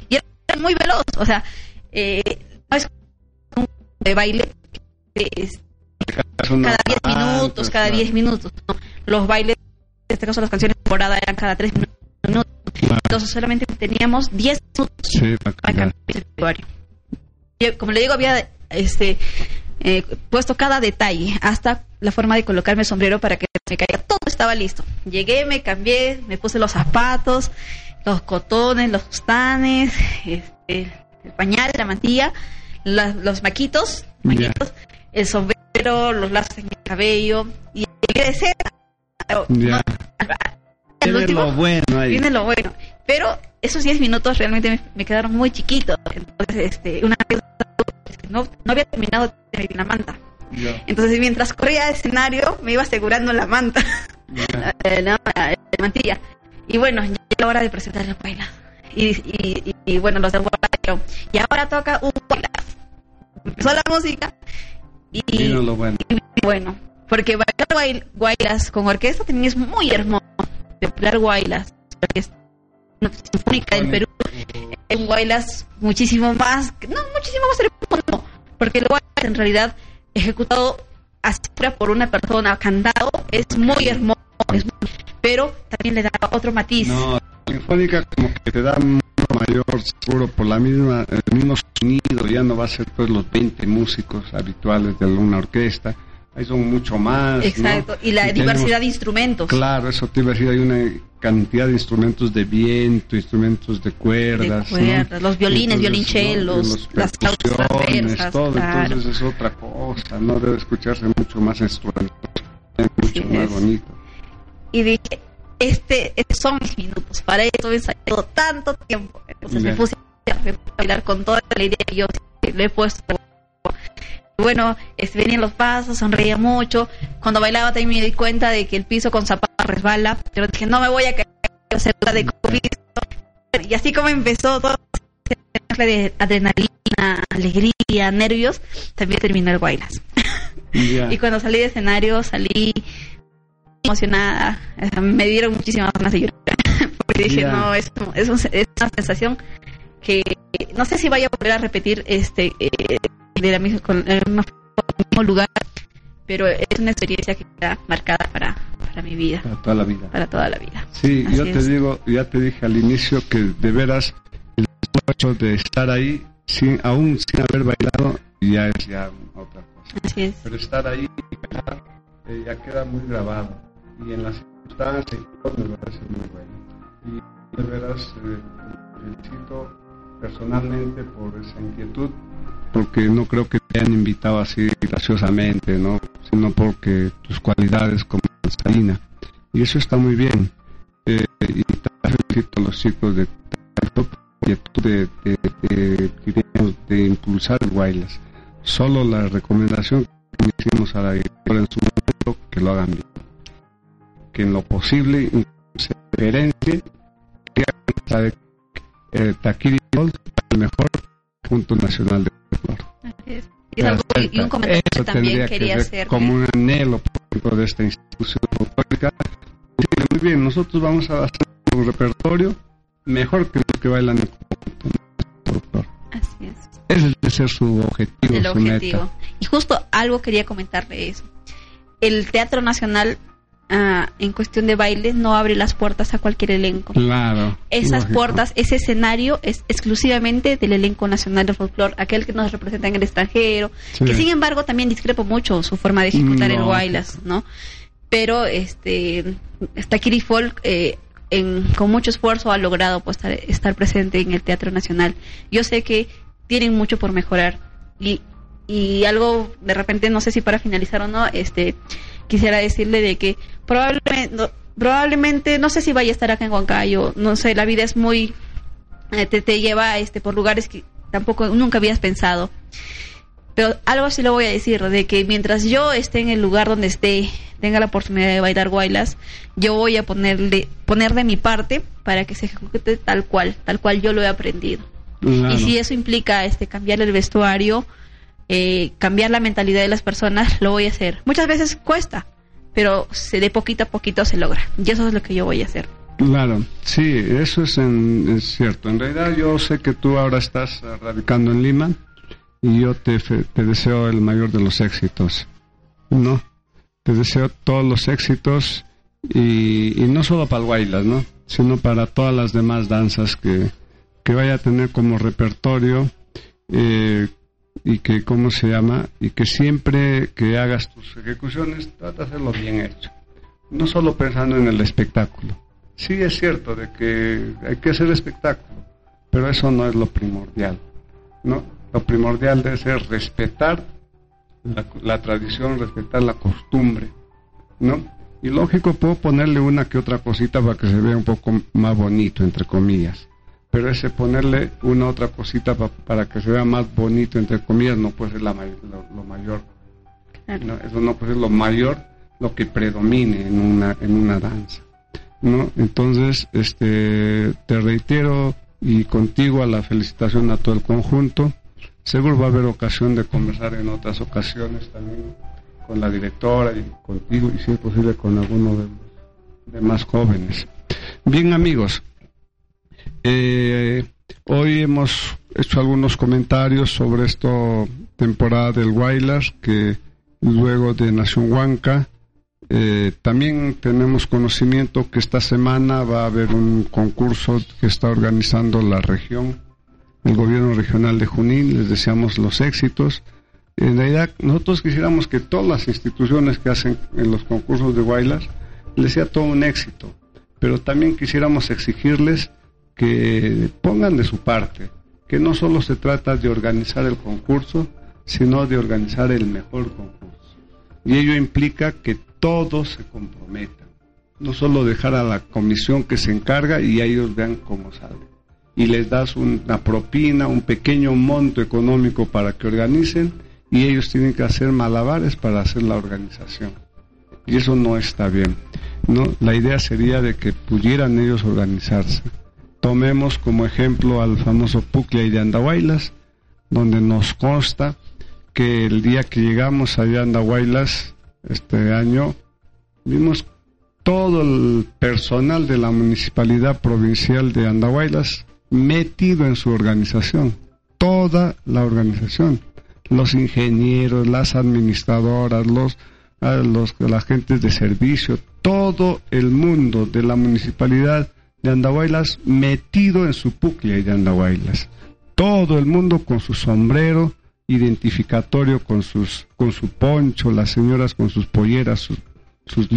Y era muy veloz, o sea, eh, no es un de baile que es cada 10 Ah, minutos, cada claro. 10 minutos. ¿no? Los bailes, este caso las canciones temporada eran cada 3 minutos. Claro. Entonces solamente teníamos 10 minutos Sí, para para cambiar. el vestuario. Yo, como le digo, había este eh, puesto cada detalle, hasta la forma de colocarme el sombrero para que me caiga. Todo estaba listo. Llegué, me cambié, me puse los zapatos, los cotones, los fustanes, este, el pañal, la mantilla, la- los maquitos, maquitos, el sombrero, los lazos en el cabello y llegué de escena. Ya. último- lo bueno ahí. viene lo bueno. Pero esos 10 minutos realmente me, me quedaron muy chiquitos. Entonces, este, una vez no, no había terminado de la manta. Ya. Entonces, mientras corría al escenario, me iba asegurando la manta, Ya. la, la- la mantilla. Y bueno, llegó la hora de presentar el bailas. Y, y, y, y bueno, los de dijeron, y ahora toca un bailas. Empezó la música y, bueno. y bueno, porque bailar guay- guaylas con orquesta también es muy hermoso. Bailar guaylas, orquesta sinfónica del Perú, es un Guaylas muchísimo más, no, muchísimo más hermoso, porque el Guaylas en realidad ejecutado así por una persona cantado es muy hermoso, es muy- pero también le da otro matiz. No, sinfónica como que te da mayor seguro por la misma, el mismo sonido, ya no va a ser pues los 20 músicos habituales de una orquesta, ahí son mucho más. ¿no? Exacto, y la diversidad de instrumentos. Claro, eso te iba a decir, hay una cantidad de instrumentos de viento, instrumentos de de cuerdas. ¿no? cuerdas, los violines, Entonces, violonchelos, ¿no? Los las transversas, todo, claro. entonces es otra cosa, no debe escucharse mucho más instrumentos, mucho Así más es. bonito. y dije, este, estos son mis minutos, para esto he ensayado tanto tiempo. Entonces me puse a bailar con toda la idea que yo le he puesto. Bueno, venían los pasos, sonreía mucho. Cuando bailaba también me di cuenta de que el piso con zapatos resbala, pero dije, no me voy a caer, de piso. Y así como empezó todo de adrenalina, alegría, nervios, también terminó el Guaynas. Ya. Y cuando salí de escenario, salí emocionada. Sea, Me dieron muchísimas ganas de llorar. Porque dije, no, es, es, un- es una sensación que no sé si vaya a volver a repetir este eh, de la misma, con el mismo, lugar, pero es una experiencia que queda marcada para, para mi vida, Para toda la vida. para toda la vida. Sí, Así yo te digo, ya te dije al inicio que de veras el hecho de estar ahí, sin, aún sin haber bailado, ya es ya otra cosa. Así es. Pero estar ahí y bailar, eh, ya queda muy grabado. Y en las circunstancias me parece muy bueno. Y de veras, eh, felicito personalmente por esa inquietud, porque no creo que te hayan invitado así graciosamente, ¿no? Sino porque tus cualidades como danzarina. Y eso está muy bien. Eh, y felicito a los chicos de de, de, de, de impulsar Guaylas. Solo la recomendación que hicimos a la directora en su momento, que lo hagan bien. Que en lo posible se diferencie, que eh, Taquiri el mejor punto nacional de. Así es. Y, es algo- y un comentario Eso que también quería que hacer. como un anhelo por ejemplo, de esta institución folclórica. Muy bien, nosotros vamos a hacer un repertorio mejor que los que bailan en conjunto. Así es. Ese debe ser su objetivo, el su objetivo. meta. Y justo algo quería comentarle eso. El Teatro Nacional, ah, en cuestión de baile, no abre las puertas a cualquier elenco. Claro. Esas lógico. puertas, ese escenario es exclusivamente del elenco nacional de folclore, aquel que nos representa en el extranjero, Sí. que sin embargo también discrepo mucho su forma de ejecutar el. Guaylas, ¿no? Pero este Takiri Folk eh, en- con mucho esfuerzo ha logrado pues, estar, estar presente en el Teatro Nacional. Yo sé que tienen mucho por mejorar y, y algo de repente no sé si para finalizar o no, este quisiera decirle de que probablemente no, probablemente no sé si vaya a estar acá en Huancayo, no sé, la vida es muy eh, te, te lleva este por lugares que tampoco nunca habías pensado. Pero algo sí lo voy a decir, de que mientras yo esté en el lugar donde esté, tenga la oportunidad de bailar guaylas, yo voy a ponerle, poner de mi parte para que se ejecute tal cual, tal cual yo lo he aprendido. Claro. Y si eso implica este cambiar el vestuario, eh, cambiar la mentalidad de las personas, lo voy a hacer. Muchas veces cuesta, pero se de poquito a poquito se logra. Y eso es lo que yo voy a hacer. Claro, sí, eso es, en- cierto. En realidad yo sé que tú ahora estás radicando en Lima y yo te, deseo el mayor de los éxitos, ¿no? Te deseo todos los éxitos y, y no solo para el Guaylas, ¿no? Sino para todas las demás danzas que, que vaya a tener como repertorio eh, y que, ¿cómo se llama? Y que siempre que hagas tus ejecuciones, trata de hacerlo bien hecho. No solo pensando en el espectáculo. Sí es cierto de que hay que hacer espectáculo, pero eso no es lo primordial, ¿no? Lo primordial debe ser respetar la, la tradición, respetar la costumbre, ¿no? Y lógico, puedo ponerle una que otra cosita para que se vea un poco más bonito, entre comillas. Pero ese ponerle una otra cosita pa- para que se vea más bonito, entre comillas, no puede ser la lo, lo mayor. No, eso no puede ser lo mayor, lo que predomine en una, en una danza. ¿no? Entonces, este, te reitero y contigo a la felicitación a todo el conjunto. Seguro va a haber ocasión de conversar en otras ocasiones también con la directora y contigo y si es posible con alguno de los demás jóvenes. Bien amigos, Eh, hoy hemos hecho algunos comentarios sobre esta temporada del Wilders, que luego de Nación Huanca, eh, también tenemos conocimiento que esta semana va a haber un concurso que está organizando la región, el gobierno regional de Junín. Les deseamos los éxitos. En realidad, nosotros quisiéramos que todas las instituciones que hacen en los concursos de Wilders les sea todo un éxito, pero también quisiéramos exigirles que pongan de su parte, que no solo se trata de organizar el concurso, sino de organizar el mejor concurso. Y ello implica que todos se comprometan, no solo dejar a la comisión que se encarga y a ellos vean cómo sale. Y les das una propina, un pequeño monto económico para que organicen y ellos tienen que hacer malabares para hacer la organización. Y eso no está bien. ¿no? La idea sería de que pudieran ellos organizarse. Tomemos como ejemplo al famoso Puclay de Andahuaylas, donde nos consta que el día que llegamos allá a Andahuaylas, este año, vimos todo el personal de la municipalidad provincial de Andahuaylas metido en su organización, toda la organización, los ingenieros, las administradoras, los, los, de servicio, todo el mundo de la municipalidad de Andahuaylas metido en su puclia de Andahuaylas. Todo el mundo con su sombrero identificatorio, con, sus, con su poncho, las señoras con sus polleras, sus, sus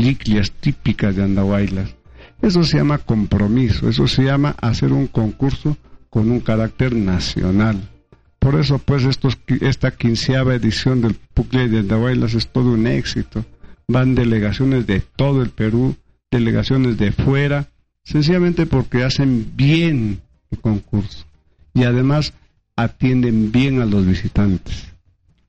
típicas de Andahuaylas. Eso se llama compromiso, eso se llama hacer un concurso con un carácter nacional. Por eso, pues, estos, esta quinceava edición del Pucle de Andahuaylas es todo un éxito. Van delegaciones de todo el Perú, delegaciones de fuera, sencillamente porque hacen bien el concurso. Y además atienden bien a los visitantes.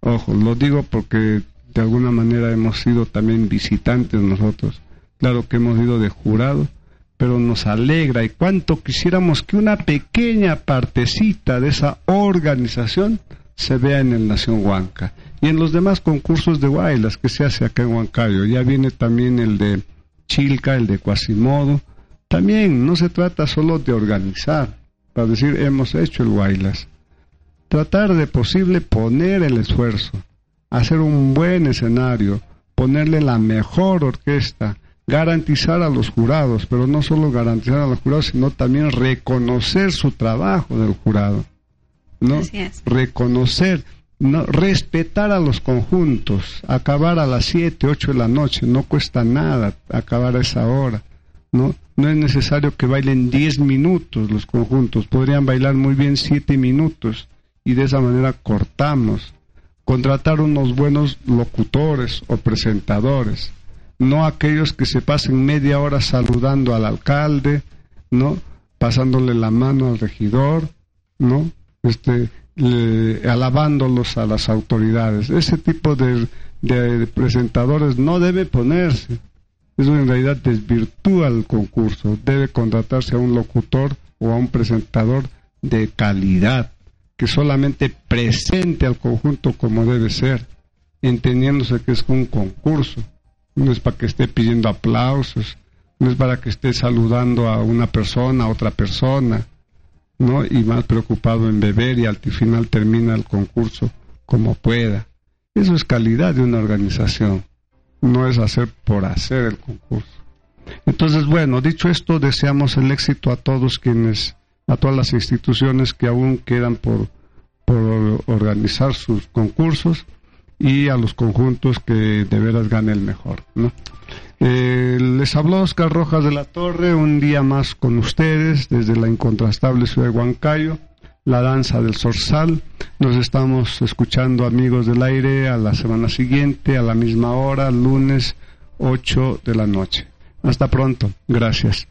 Ojo, lo digo porque de alguna manera hemos sido también visitantes nosotros. Claro que hemos ido de jurado, pero nos alegra y cuánto quisiéramos que una pequeña partecita de esa organización se vea en el Nación Huanca y en los demás concursos de Guaylas que se hace acá en Huancayo. Ya viene también el de Chilca, el de Quasimodo. También no se trata solo de organizar, para decir hemos hecho el Guaylas. Tratar de posible poner el esfuerzo, hacer un buen escenario, ponerle la mejor orquesta, garantizar a los jurados, pero no solo garantizar a los jurados, sino también reconocer su trabajo del jurado. ¿no? Así es. Reconocer, no, respetar a los conjuntos, acabar a las 7, 8 de la noche, no cuesta nada acabar a esa hora. ¿no? No es necesario que bailen 10 minutos los conjuntos, podrían bailar muy bien 7 minutos y de esa manera cortamos. Contratar unos buenos locutores o presentadores no aquellos que se pasen media hora saludando al alcalde, ¿no? Pasándole la mano al regidor, ¿no? Este, alabándolos a las autoridades. Ese tipo de, de presentadores no debe ponerse. Eso en realidad desvirtúa el concurso. Debe contratarse a un locutor o a un presentador de calidad, que solamente presente al conjunto como debe ser, entendiéndose que es un concurso no es para que esté pidiendo aplausos, no es para que esté saludando a una persona, a otra persona, ¿no? Y más preocupado en beber y al final termina el concurso como pueda. Eso es calidad de una organización, no es hacer por hacer el concurso. Entonces, bueno, dicho esto, deseamos el éxito a todos quienes, a todas las instituciones que aún quedan por, por organizar sus concursos y a los conjuntos que de veras gane el mejor. ¿no? Eh, les habló Oscar Rojas de la Torre, un día más con ustedes desde la incontrastable ciudad de Huancayo, la danza del Zorzal. Nos estamos escuchando amigos del aire a la semana siguiente, a la misma hora, lunes 8 de la noche. Hasta pronto. Gracias.